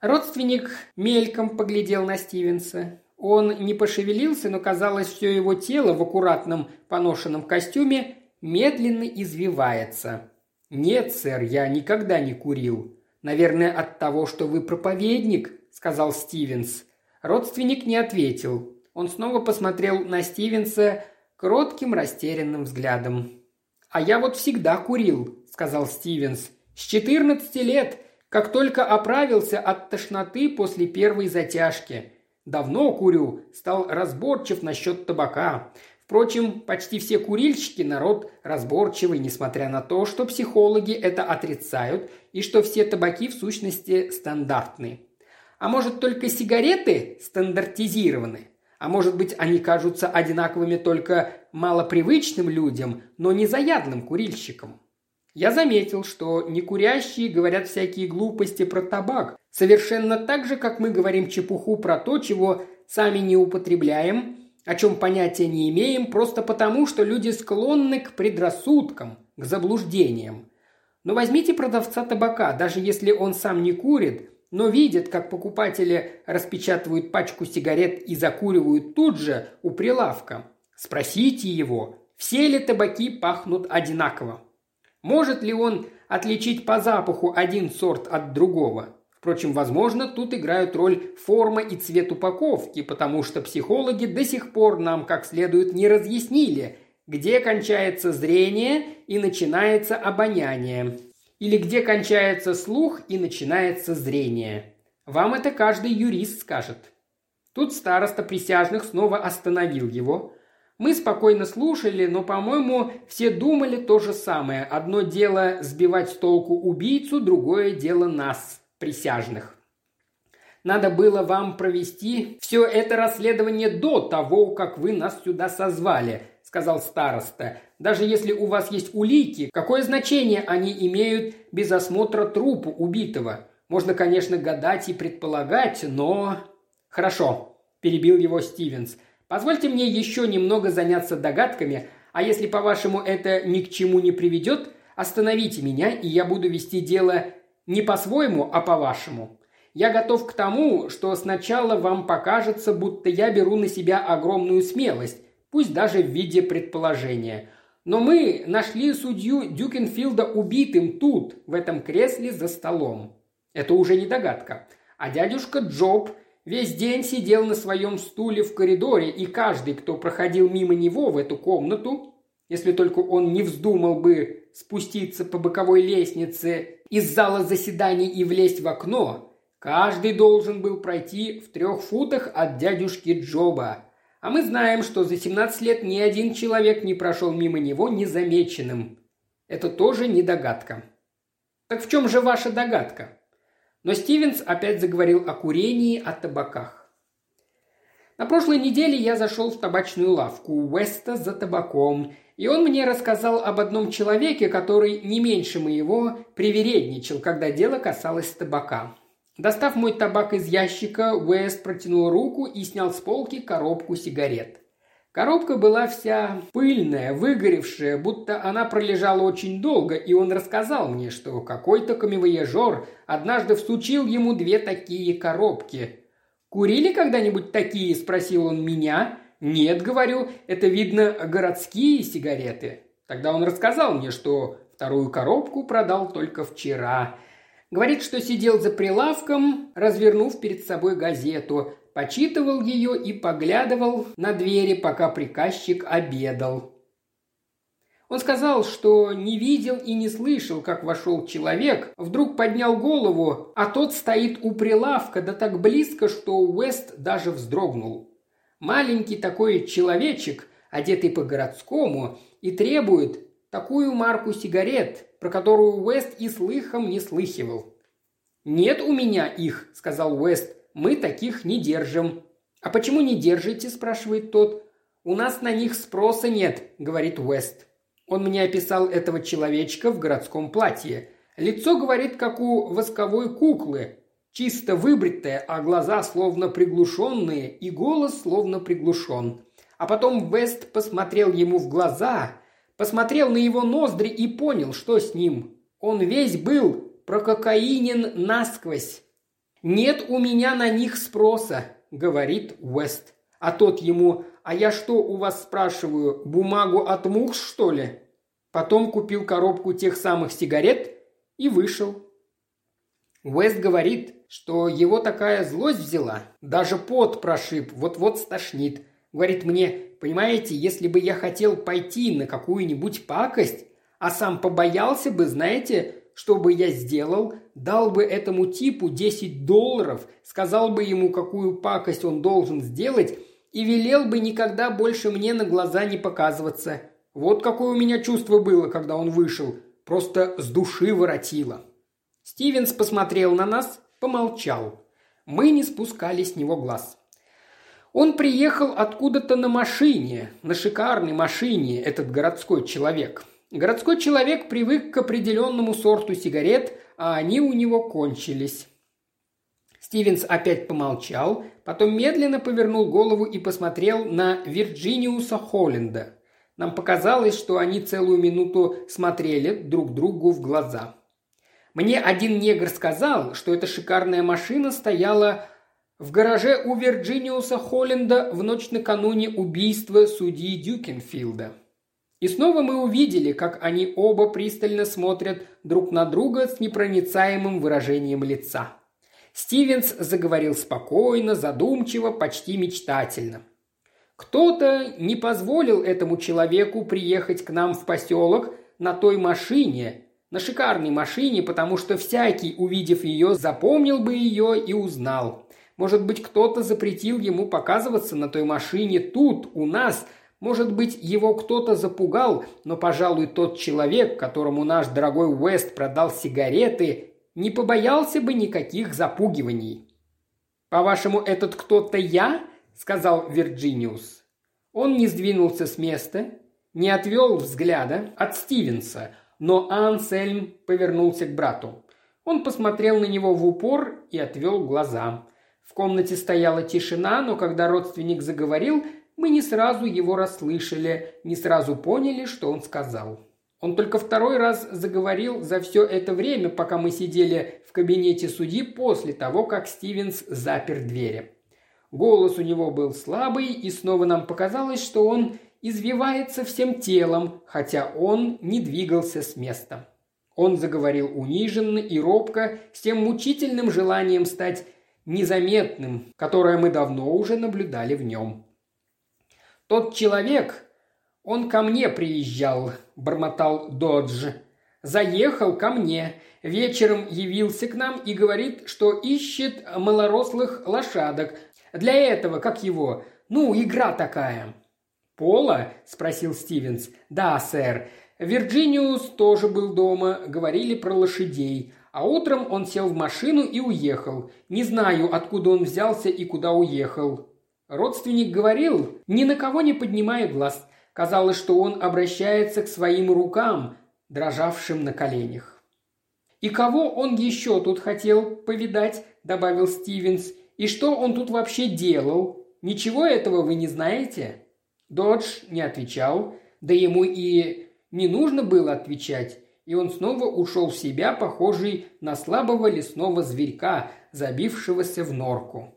Родственник мельком поглядел на Стивенса. Он не пошевелился, но казалось, все его тело в аккуратном поношенном костюме медленно извивается. «Нет, сэр, я никогда не курил. Наверное, от того, что вы проповедник», – сказал Стивенс. Родственник не ответил. Он снова посмотрел на Стивенса кротким растерянным взглядом. «А я вот всегда курил», – сказал Стивенс. «С четырнадцати лет, как только оправился от тошноты после первой затяжки. Давно курю, стал разборчив насчет табака. Впрочем, почти все курильщики – народ разборчивый, несмотря на то, что психологи это отрицают и что все табаки в сущности стандартны. А может, только сигареты стандартизированы? А может быть, они кажутся одинаковыми только малопривычным людям, но не заядлым курильщикам? Я заметил, что некурящие говорят всякие глупости про табак, совершенно так же, как мы говорим чепуху про то, чего сами не употребляем – о чем понятия не имеем, просто потому, что люди склонны к предрассудкам, к заблуждениям. Но возьмите продавца табака, даже если он сам не курит, но видит, как покупатели распечатывают пачку сигарет и закуривают тут же у прилавка. Спросите его, все ли табаки пахнут одинаково. Может ли он отличить по запаху один сорт от другого? Впрочем, возможно, тут играют роль форма и цвет упаковки, потому что психологи до сих пор нам как следует не разъяснили, где кончается зрение и начинается обоняние, или где кончается слух и начинается зрение. Вам это каждый юрист скажет. Тут староста присяжных снова остановил его. Мы спокойно слушали, но, по-моему, все думали то же самое. Одно дело сбивать с толку убийцу, другое дело нас – присяжных. Надо было вам провести все это расследование до того, как вы нас сюда созвали», – сказал староста. «Даже если у вас есть улики, какое значение они имеют без осмотра трупа убитого? Можно, конечно, гадать и предполагать, но...» «Хорошо», – перебил его Стивенс. «Позвольте мне еще немного заняться догадками, а если, по-вашему, это ни к чему не приведет, остановите меня, и я буду вести дело не по-своему, а по-вашему. Я готов к тому, что сначала вам покажется, будто я беру на себя огромную смелость, пусть даже в виде предположения. Но мы нашли судью Дюкенфилда убитым тут, в этом кресле за столом. Это уже не догадка. А дядюшка Джоб весь день сидел на своем стуле в коридоре, и каждый, кто проходил мимо него в эту комнату, если только он не вздумал бы спуститься по боковой лестнице из зала заседаний и влезть в окно, каждый должен был пройти в трех футах от дядюшки Джоба. А мы знаем, что за 17 лет ни один человек не прошел мимо него незамеченным. Это тоже не догадка. Так в чем же ваша догадка? Но Стивенс опять заговорил о курении, о табаках. На прошлой неделе я зашел в табачную лавку Уэста за табаком, и он мне рассказал об одном человеке, который не меньше моего привередничал, когда дело касалось табака. Достав мой табак из ящика, Уэст протянул руку и снял с полки коробку сигарет. Коробка была вся пыльная, выгоревшая, будто она пролежала очень долго, и он рассказал мне, что какой-то камевояжер однажды всучил ему две такие коробки. «Курили когда-нибудь такие?» – спросил он меня. «Нет, – говорю, – это, видно, городские сигареты». Тогда он рассказал мне, что вторую коробку продал только вчера. Говорит, что сидел за прилавком, развернув перед собой газету почитывал ее и поглядывал на двери, пока приказчик обедал. Он сказал, что не видел и не слышал, как вошел человек, вдруг поднял голову, а тот стоит у прилавка, да так близко, что Уэст даже вздрогнул. Маленький такой человечек, одетый по-городскому, и требует такую марку сигарет, про которую Уэст и слыхом не слыхивал. «Нет у меня их», — сказал Уэст, мы таких не держим». «А почему не держите?» – спрашивает тот. «У нас на них спроса нет», – говорит Уэст. Он мне описал этого человечка в городском платье. Лицо, говорит, как у восковой куклы. Чисто выбритое, а глаза словно приглушенные, и голос словно приглушен. А потом Вест посмотрел ему в глаза, посмотрел на его ноздри и понял, что с ним. Он весь был прококаинен насквозь. «Нет у меня на них спроса», — говорит Уэст. А тот ему, «А я что у вас спрашиваю, бумагу от мух, что ли?» Потом купил коробку тех самых сигарет и вышел. Уэст говорит, что его такая злость взяла, даже пот прошиб, вот-вот стошнит. Говорит мне, понимаете, если бы я хотел пойти на какую-нибудь пакость, а сам побоялся бы, знаете, что бы я сделал, дал бы этому типу 10 долларов, сказал бы ему, какую пакость он должен сделать, и велел бы никогда больше мне на глаза не показываться. Вот какое у меня чувство было, когда он вышел. Просто с души воротило. Стивенс посмотрел на нас, помолчал. Мы не спускали с него глаз. Он приехал откуда-то на машине, на шикарной машине, этот городской человек. Городской человек привык к определенному сорту сигарет, а они у него кончились. Стивенс опять помолчал, потом медленно повернул голову и посмотрел на Вирджиниуса Холленда. Нам показалось, что они целую минуту смотрели друг другу в глаза. Мне один негр сказал, что эта шикарная машина стояла в гараже у Вирджиниуса Холленда в ночь накануне убийства судьи Дюкенфилда. И снова мы увидели, как они оба пристально смотрят друг на друга с непроницаемым выражением лица. Стивенс заговорил спокойно, задумчиво, почти мечтательно. Кто-то не позволил этому человеку приехать к нам в поселок на той машине, на шикарной машине, потому что всякий, увидев ее, запомнил бы ее и узнал. Может быть, кто-то запретил ему показываться на той машине тут, у нас – может быть, его кто-то запугал, но, пожалуй, тот человек, которому наш дорогой Уэст продал сигареты, не побоялся бы никаких запугиваний. «По-вашему, этот кто-то я?» – сказал Вирджиниус. Он не сдвинулся с места, не отвел взгляда от Стивенса, но Ансельм повернулся к брату. Он посмотрел на него в упор и отвел глаза. В комнате стояла тишина, но когда родственник заговорил – мы не сразу его расслышали, не сразу поняли, что он сказал. Он только второй раз заговорил за все это время, пока мы сидели в кабинете судьи после того, как Стивенс запер двери. Голос у него был слабый, и снова нам показалось, что он извивается всем телом, хотя он не двигался с места. Он заговорил униженно и робко, с тем мучительным желанием стать незаметным, которое мы давно уже наблюдали в нем. «Тот человек, он ко мне приезжал», – бормотал Додж. «Заехал ко мне, вечером явился к нам и говорит, что ищет малорослых лошадок. Для этого, как его, ну, игра такая». «Пола?» – спросил Стивенс. «Да, сэр. Вирджиниус тоже был дома, говорили про лошадей. А утром он сел в машину и уехал. Не знаю, откуда он взялся и куда уехал. Родственник говорил, ни на кого не поднимая глаз. Казалось, что он обращается к своим рукам, дрожавшим на коленях. «И кого он еще тут хотел повидать?» – добавил Стивенс. «И что он тут вообще делал? Ничего этого вы не знаете?» Додж не отвечал, да ему и не нужно было отвечать, и он снова ушел в себя, похожий на слабого лесного зверька, забившегося в норку.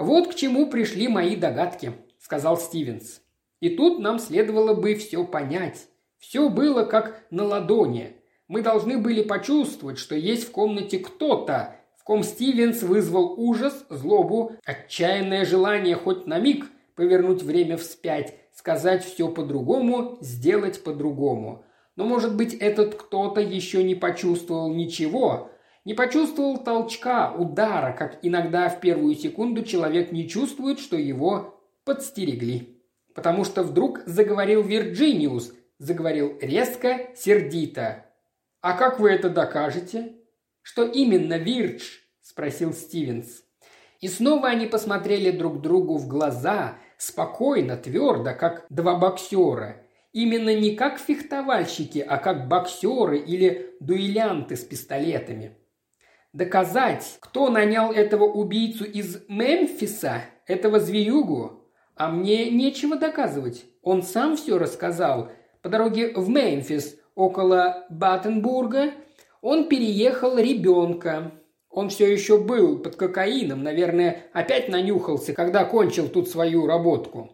«Вот к чему пришли мои догадки», – сказал Стивенс. «И тут нам следовало бы все понять. Все было как на ладони. Мы должны были почувствовать, что есть в комнате кто-то, в ком Стивенс вызвал ужас, злобу, отчаянное желание хоть на миг повернуть время вспять, сказать все по-другому, сделать по-другому. Но, может быть, этот кто-то еще не почувствовал ничего, не почувствовал толчка, удара, как иногда в первую секунду человек не чувствует, что его подстерегли. Потому что вдруг заговорил Вирджиниус, заговорил резко, сердито. «А как вы это докажете?» «Что именно, Вирдж?» – спросил Стивенс. И снова они посмотрели друг другу в глаза, спокойно, твердо, как два боксера. Именно не как фехтовальщики, а как боксеры или дуэлянты с пистолетами. Доказать, кто нанял этого убийцу из Мемфиса, этого зверюгу, а мне нечего доказывать. Он сам все рассказал. По дороге в Мемфис, около Баттенбурга, он переехал ребенка. Он все еще был под кокаином, наверное, опять нанюхался, когда кончил тут свою работку.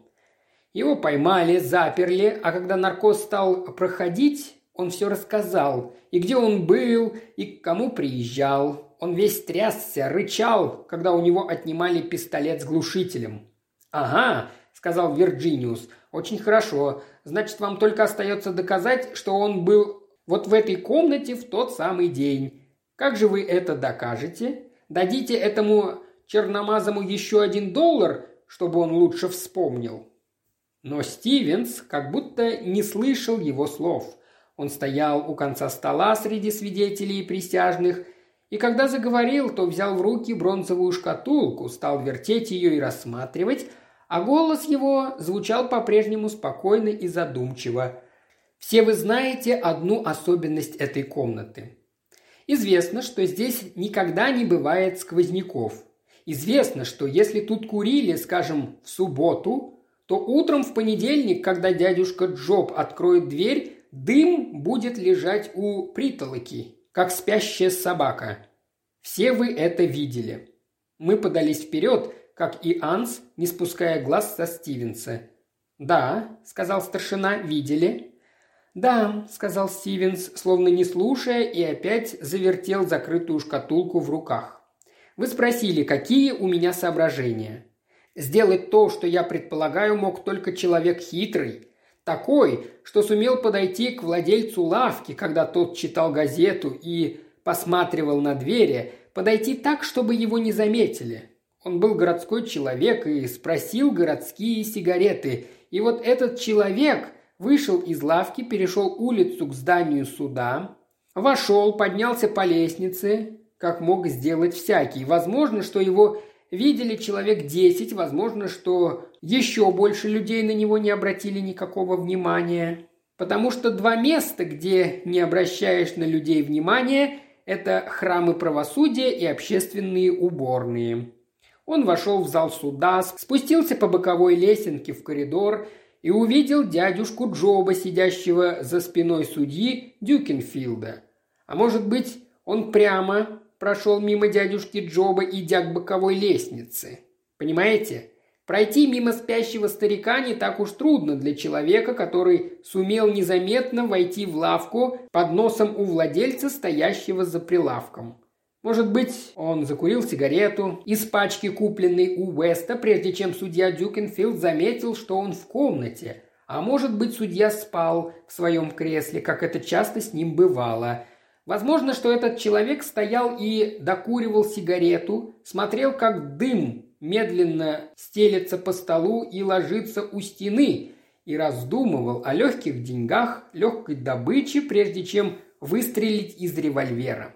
Его поймали, заперли, а когда наркоз стал проходить, он все рассказал. И где он был, и к кому приезжал. Он весь трясся, рычал, когда у него отнимали пистолет с глушителем. «Ага», — сказал Вирджиниус, — «очень хорошо. Значит, вам только остается доказать, что он был вот в этой комнате в тот самый день. Как же вы это докажете? Дадите этому черномазому еще один доллар, чтобы он лучше вспомнил?» Но Стивенс как будто не слышал его слов. Он стоял у конца стола среди свидетелей и присяжных – и когда заговорил, то взял в руки бронзовую шкатулку, стал вертеть ее и рассматривать, а голос его звучал по-прежнему спокойно и задумчиво. «Все вы знаете одну особенность этой комнаты. Известно, что здесь никогда не бывает сквозняков. Известно, что если тут курили, скажем, в субботу, то утром в понедельник, когда дядюшка Джоб откроет дверь, дым будет лежать у притолоки, как спящая собака. Все вы это видели. Мы подались вперед, как и Анс, не спуская глаз со Стивенса. «Да», — сказал старшина, — «видели». «Да», — сказал Стивенс, словно не слушая, и опять завертел закрытую шкатулку в руках. «Вы спросили, какие у меня соображения?» «Сделать то, что я предполагаю, мог только человек хитрый, такой, что сумел подойти к владельцу лавки, когда тот читал газету и посматривал на двери, подойти так, чтобы его не заметили. Он был городской человек и спросил городские сигареты. И вот этот человек вышел из лавки, перешел улицу к зданию суда, вошел, поднялся по лестнице, как мог сделать всякий. Возможно, что его видели человек десять, возможно, что еще больше людей на него не обратили никакого внимания. Потому что два места, где не обращаешь на людей внимания, это храмы правосудия и общественные уборные. Он вошел в зал суда, спустился по боковой лесенке в коридор и увидел дядюшку Джоба, сидящего за спиной судьи Дюкенфилда. А может быть, он прямо прошел мимо дядюшки Джоба, идя к боковой лестнице. Понимаете? Пройти мимо спящего старика не так уж трудно для человека, который сумел незаметно войти в лавку под носом у владельца, стоящего за прилавком. Может быть, он закурил сигарету из пачки, купленной у Уэста, прежде чем судья Дюкенфилд заметил, что он в комнате. А может быть, судья спал в своем кресле, как это часто с ним бывало. Возможно, что этот человек стоял и докуривал сигарету, смотрел, как дым медленно стелется по столу и ложится у стены, и раздумывал о легких деньгах, легкой добыче, прежде чем выстрелить из револьвера.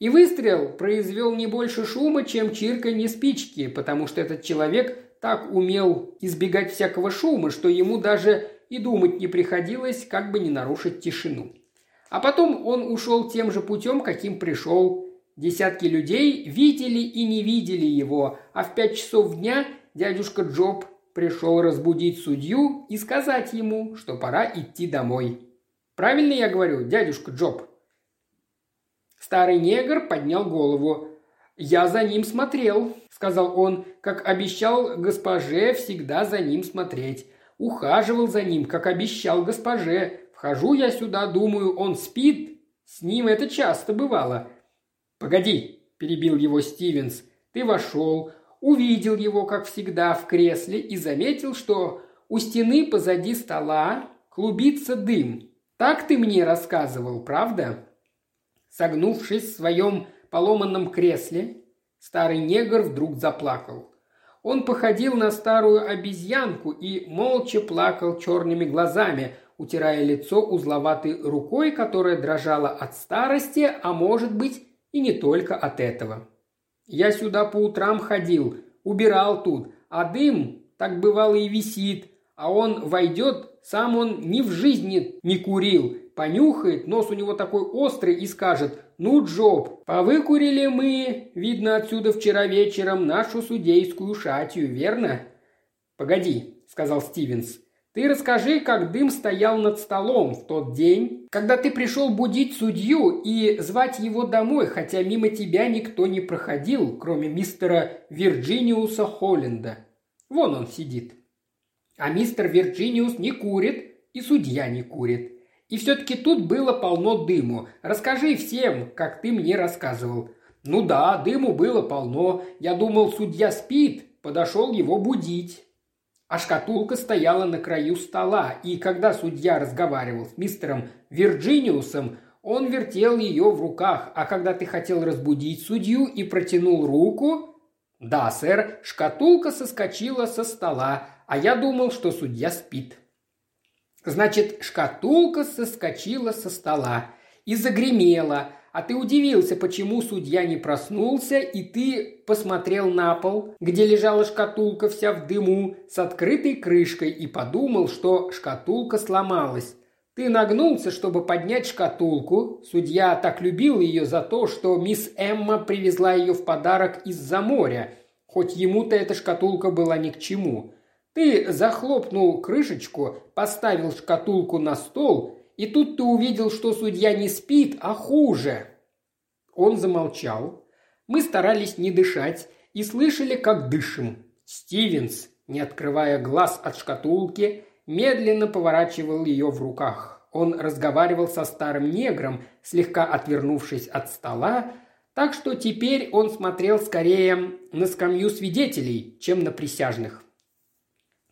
И выстрел произвел не больше шума, чем чирканье спички, потому что этот человек так умел избегать всякого шума, что ему даже и думать не приходилось, как бы не нарушить тишину. А потом он ушел тем же путем, каким пришел. Десятки людей видели и не видели его, а в пять часов дня дядюшка Джоб пришел разбудить судью и сказать ему, что пора идти домой. Правильно я говорю, дядюшка Джоб?» Старый негр поднял голову. «Я за ним смотрел», — сказал он, как обещал госпоже всегда за ним смотреть. Ухаживал за ним, как обещал госпоже. Вхожу я сюда, думаю, он спит. С ним это часто бывало. «Погоди», – перебил его Стивенс. «Ты вошел, увидел его, как всегда, в кресле и заметил, что у стены позади стола клубится дым. Так ты мне рассказывал, правда?» Согнувшись в своем поломанном кресле, старый негр вдруг заплакал. Он походил на старую обезьянку и молча плакал черными глазами, утирая лицо узловатой рукой, которая дрожала от старости, а может быть и не только от этого. Я сюда по утрам ходил, убирал тут, а дым так бывало и висит, а он войдет, сам он ни в жизни не курил, понюхает, нос у него такой острый и скажет «Ну, Джоб, повыкурили мы, видно отсюда вчера вечером, нашу судейскую шатью, верно?» «Погоди», — сказал Стивенс, — «ты расскажи, как дым стоял над столом в тот день, когда ты пришел будить судью и звать его домой, хотя мимо тебя никто не проходил, кроме мистера Вирджиниуса Холленда. Вон он сидит. А мистер Вирджиниус не курит, и судья не курит. И все-таки тут было полно дыму. Расскажи всем, как ты мне рассказывал. Ну да, дыму было полно. Я думал, судья спит, подошел его будить. А шкатулка стояла на краю стола, и когда судья разговаривал с мистером Вирджиниусом, он вертел ее в руках, а когда ты хотел разбудить судью и протянул руку... Да, сэр, шкатулка соскочила со стола, а я думал, что судья спит. Значит, шкатулка соскочила со стола и загремела, а ты удивился, почему судья не проснулся, и ты посмотрел на пол, где лежала шкатулка вся в дыму, с открытой крышкой, и подумал, что шкатулка сломалась. Ты нагнулся, чтобы поднять шкатулку. Судья так любил ее за то, что мисс Эмма привезла ее в подарок из-за моря, хоть ему-то эта шкатулка была ни к чему. Ты захлопнул крышечку, поставил шкатулку на стол, и тут ты увидел, что судья не спит, а хуже. Он замолчал. Мы старались не дышать и слышали, как дышим. Стивенс, не открывая глаз от шкатулки, медленно поворачивал ее в руках. Он разговаривал со старым негром, слегка отвернувшись от стола, так что теперь он смотрел скорее на скамью свидетелей, чем на присяжных.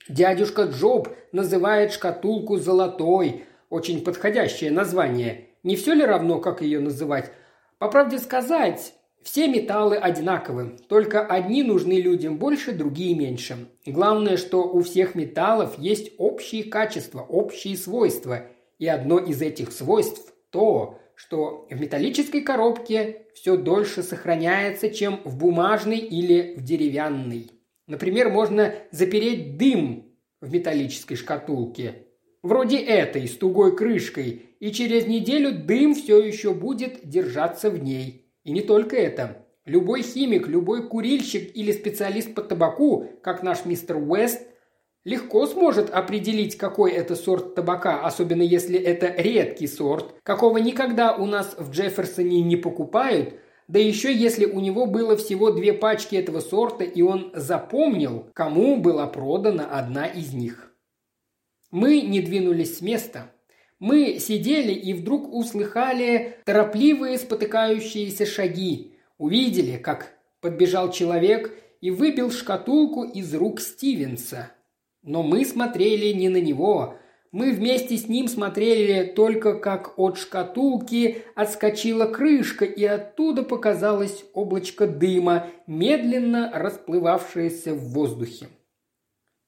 Дядюшка Джоб называет шкатулку золотой. Очень подходящее название. Не все ли равно, как ее называть? По правде сказать, все металлы одинаковы, только одни нужны людям больше, другие меньше. Главное, что у всех металлов есть общие качества, общие свойства. И одно из этих свойств – то, что в металлической коробке все дольше сохраняется, чем в бумажной или в деревянной. Например, можно запереть дым в металлической шкатулке, вроде этой, с тугой крышкой, и через неделю дым все еще будет держаться в ней. И не только это. Любой химик, любой курильщик или специалист по табаку, как наш мистер Уэст, легко сможет определить, какой это сорт табака, особенно если это редкий сорт, какого никогда у нас в Джефферсоне не покупают – да еще если у него было всего две пачки этого сорта, и он запомнил, кому была продана одна из них. Мы не двинулись с места. Мы сидели и вдруг услыхали торопливые спотыкающиеся шаги. Увидели, как подбежал человек и выбил шкатулку из рук Стивенса. Но мы смотрели не на него, мы вместе с ним смотрели только, как от шкатулки отскочила крышка, и оттуда показалось облачко дыма, медленно расплывавшееся в воздухе.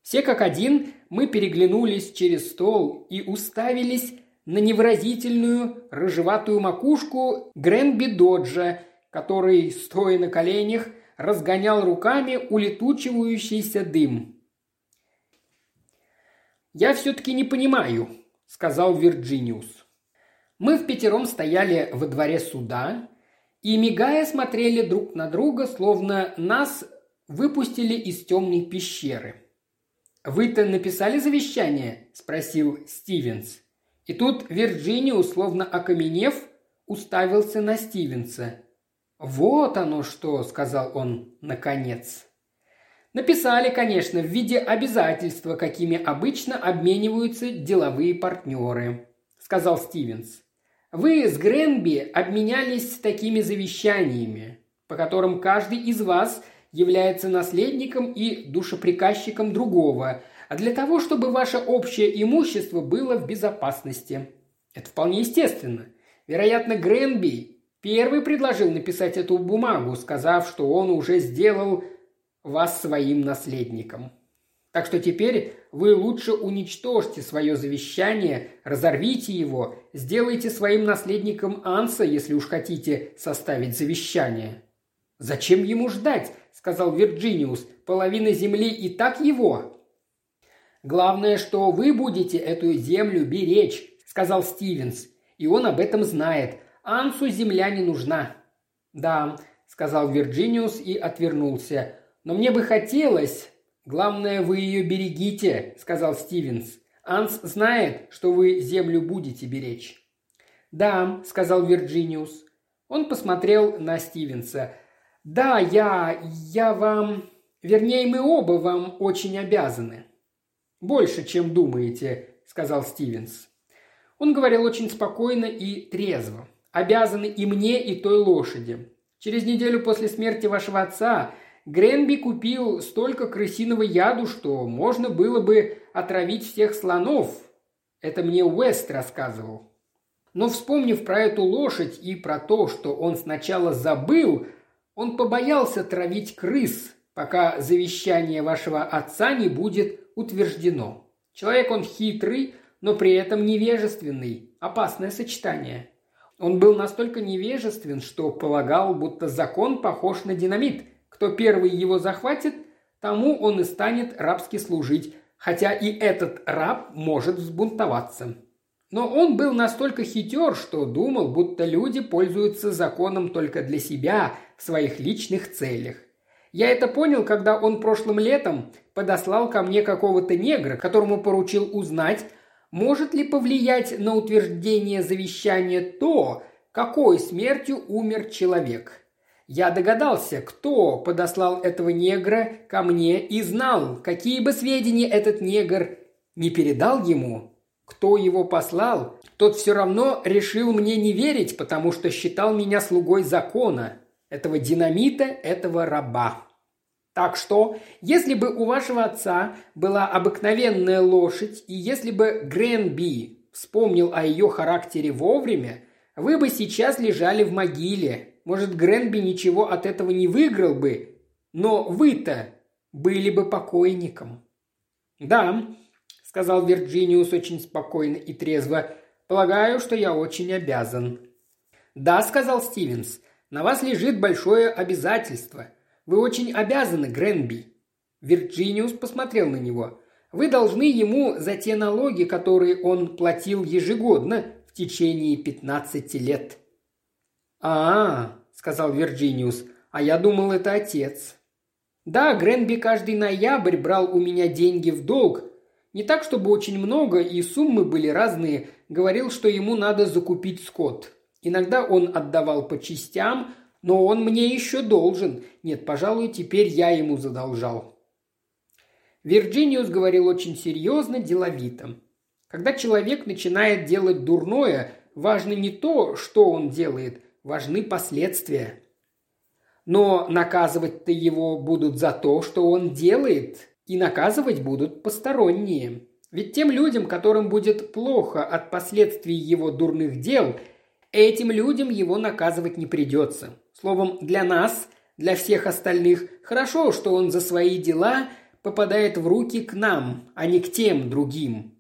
Все как один мы переглянулись через стол и уставились на невыразительную рыжеватую макушку Гренби Доджа, который, стоя на коленях, разгонял руками улетучивающийся дым. «Я все-таки не понимаю», – сказал Вирджиниус. Мы в пятером стояли во дворе суда и, мигая, смотрели друг на друга, словно нас выпустили из темной пещеры. «Вы-то написали завещание?» – спросил Стивенс. И тут Вирджиниус, словно окаменев, уставился на Стивенса. «Вот оно что!» – сказал он наконец. Написали, конечно, в виде обязательства, какими обычно обмениваются деловые партнеры», – сказал Стивенс. «Вы с Гренби обменялись такими завещаниями, по которым каждый из вас является наследником и душеприказчиком другого, а для того, чтобы ваше общее имущество было в безопасности. Это вполне естественно. Вероятно, Гренби первый предложил написать эту бумагу, сказав, что он уже сделал вас своим наследником. Так что теперь вы лучше уничтожьте свое завещание, разорвите его, сделайте своим наследником Анса, если уж хотите составить завещание. «Зачем ему ждать?» – сказал Вирджиниус. «Половина земли и так его». «Главное, что вы будете эту землю беречь», – сказал Стивенс. «И он об этом знает. Ансу земля не нужна». «Да», – сказал Вирджиниус и отвернулся. Но мне бы хотелось... Главное, вы ее берегите, сказал Стивенс. Анс знает, что вы землю будете беречь. Да, сказал Вирджиниус. Он посмотрел на Стивенса. Да, я... я вам... Вернее, мы оба вам очень обязаны. Больше, чем думаете, сказал Стивенс. Он говорил очень спокойно и трезво. Обязаны и мне, и той лошади. Через неделю после смерти вашего отца Гренби купил столько крысиного яду, что можно было бы отравить всех слонов. Это мне Уэст рассказывал. Но вспомнив про эту лошадь и про то, что он сначала забыл, он побоялся травить крыс, пока завещание вашего отца не будет утверждено. Человек он хитрый, но при этом невежественный. Опасное сочетание. Он был настолько невежествен, что полагал, будто закон похож на динамит – кто первый его захватит, тому он и станет рабски служить, хотя и этот раб может взбунтоваться. Но он был настолько хитер, что думал, будто люди пользуются законом только для себя, в своих личных целях. Я это понял, когда он прошлым летом подослал ко мне какого-то негра, которому поручил узнать, может ли повлиять на утверждение завещания то, какой смертью умер человек. Я догадался, кто подослал этого негра ко мне и знал, какие бы сведения этот негр не передал ему. Кто его послал, тот все равно решил мне не верить, потому что считал меня слугой закона, этого динамита, этого раба. Так что, если бы у вашего отца была обыкновенная лошадь, и если бы Гренби вспомнил о ее характере вовремя, вы бы сейчас лежали в могиле, может, Гренби ничего от этого не выиграл бы, но вы-то были бы покойником». «Да», — сказал Вирджиниус очень спокойно и трезво, — «полагаю, что я очень обязан». «Да», — сказал Стивенс, — «на вас лежит большое обязательство. Вы очень обязаны Гренби». Вирджиниус посмотрел на него. «Вы должны ему за те налоги, которые он платил ежегодно в течение пятнадцати лет». «А, — сказал Вирджиниус, — а я думал, это отец». «Да, Гренби каждый ноябрь брал у меня деньги в долг. Не так, чтобы очень много, и суммы были разные. Говорил, что ему надо закупить скот. Иногда он отдавал по частям, но он мне еще должен. Нет, пожалуй, теперь я ему задолжал». Вирджиниус говорил очень серьезно, деловито. Когда человек начинает делать дурное, важно не то, что он делает, важны последствия. Но наказывать-то его будут за то, что он делает, и наказывать будут посторонние. Ведь тем людям, которым будет плохо от последствий его дурных дел, этим людям его наказывать не придется. Словом, для нас, для всех остальных, хорошо, что он за свои дела попадает в руки к нам, а не к тем другим.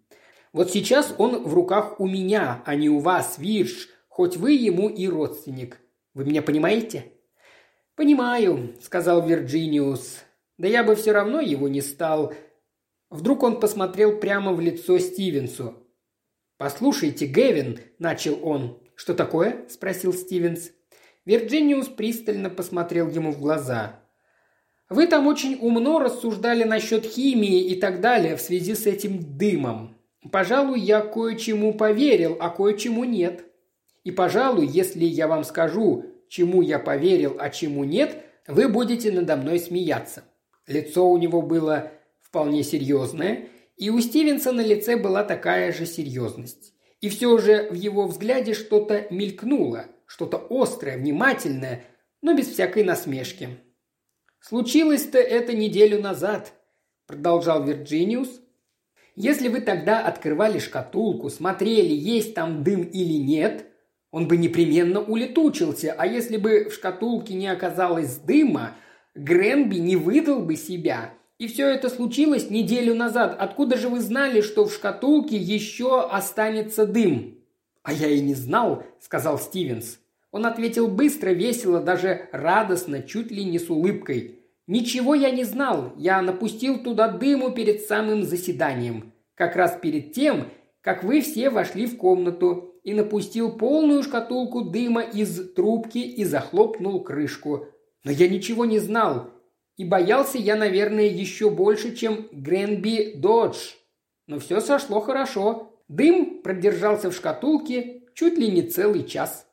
Вот сейчас он в руках у меня, а не у вас, Вирш, хоть вы ему и родственник. Вы меня понимаете?» «Понимаю», — сказал Вирджиниус. «Да я бы все равно его не стал». Вдруг он посмотрел прямо в лицо Стивенсу. «Послушайте, Гевин», — начал он. «Что такое?» – спросил Стивенс. Вирджиниус пристально посмотрел ему в глаза. «Вы там очень умно рассуждали насчет химии и так далее в связи с этим дымом. Пожалуй, я кое-чему поверил, а кое-чему нет. И, пожалуй, если я вам скажу, чему я поверил, а чему нет, вы будете надо мной смеяться». Лицо у него было вполне серьезное, и у Стивенса на лице была такая же серьезность. И все же в его взгляде что-то мелькнуло, что-то острое, внимательное, но без всякой насмешки. «Случилось-то это неделю назад», – продолжал Вирджиниус. «Если вы тогда открывали шкатулку, смотрели, есть там дым или нет, он бы непременно улетучился, а если бы в шкатулке не оказалось дыма, Гренби не выдал бы себя, и все это случилось неделю назад. Откуда же вы знали, что в шкатулке еще останется дым?» «А я и не знал», — сказал Стивенс. Он ответил быстро, весело, даже радостно, чуть ли не с улыбкой. «Ничего я не знал. Я напустил туда дыму перед самым заседанием. Как раз перед тем, как вы все вошли в комнату и напустил полную шкатулку дыма из трубки и захлопнул крышку. Но я ничего не знал. И боялся я, наверное, еще больше, чем Гренби Додж. Но все сошло хорошо. Дым продержался в шкатулке чуть ли не целый час.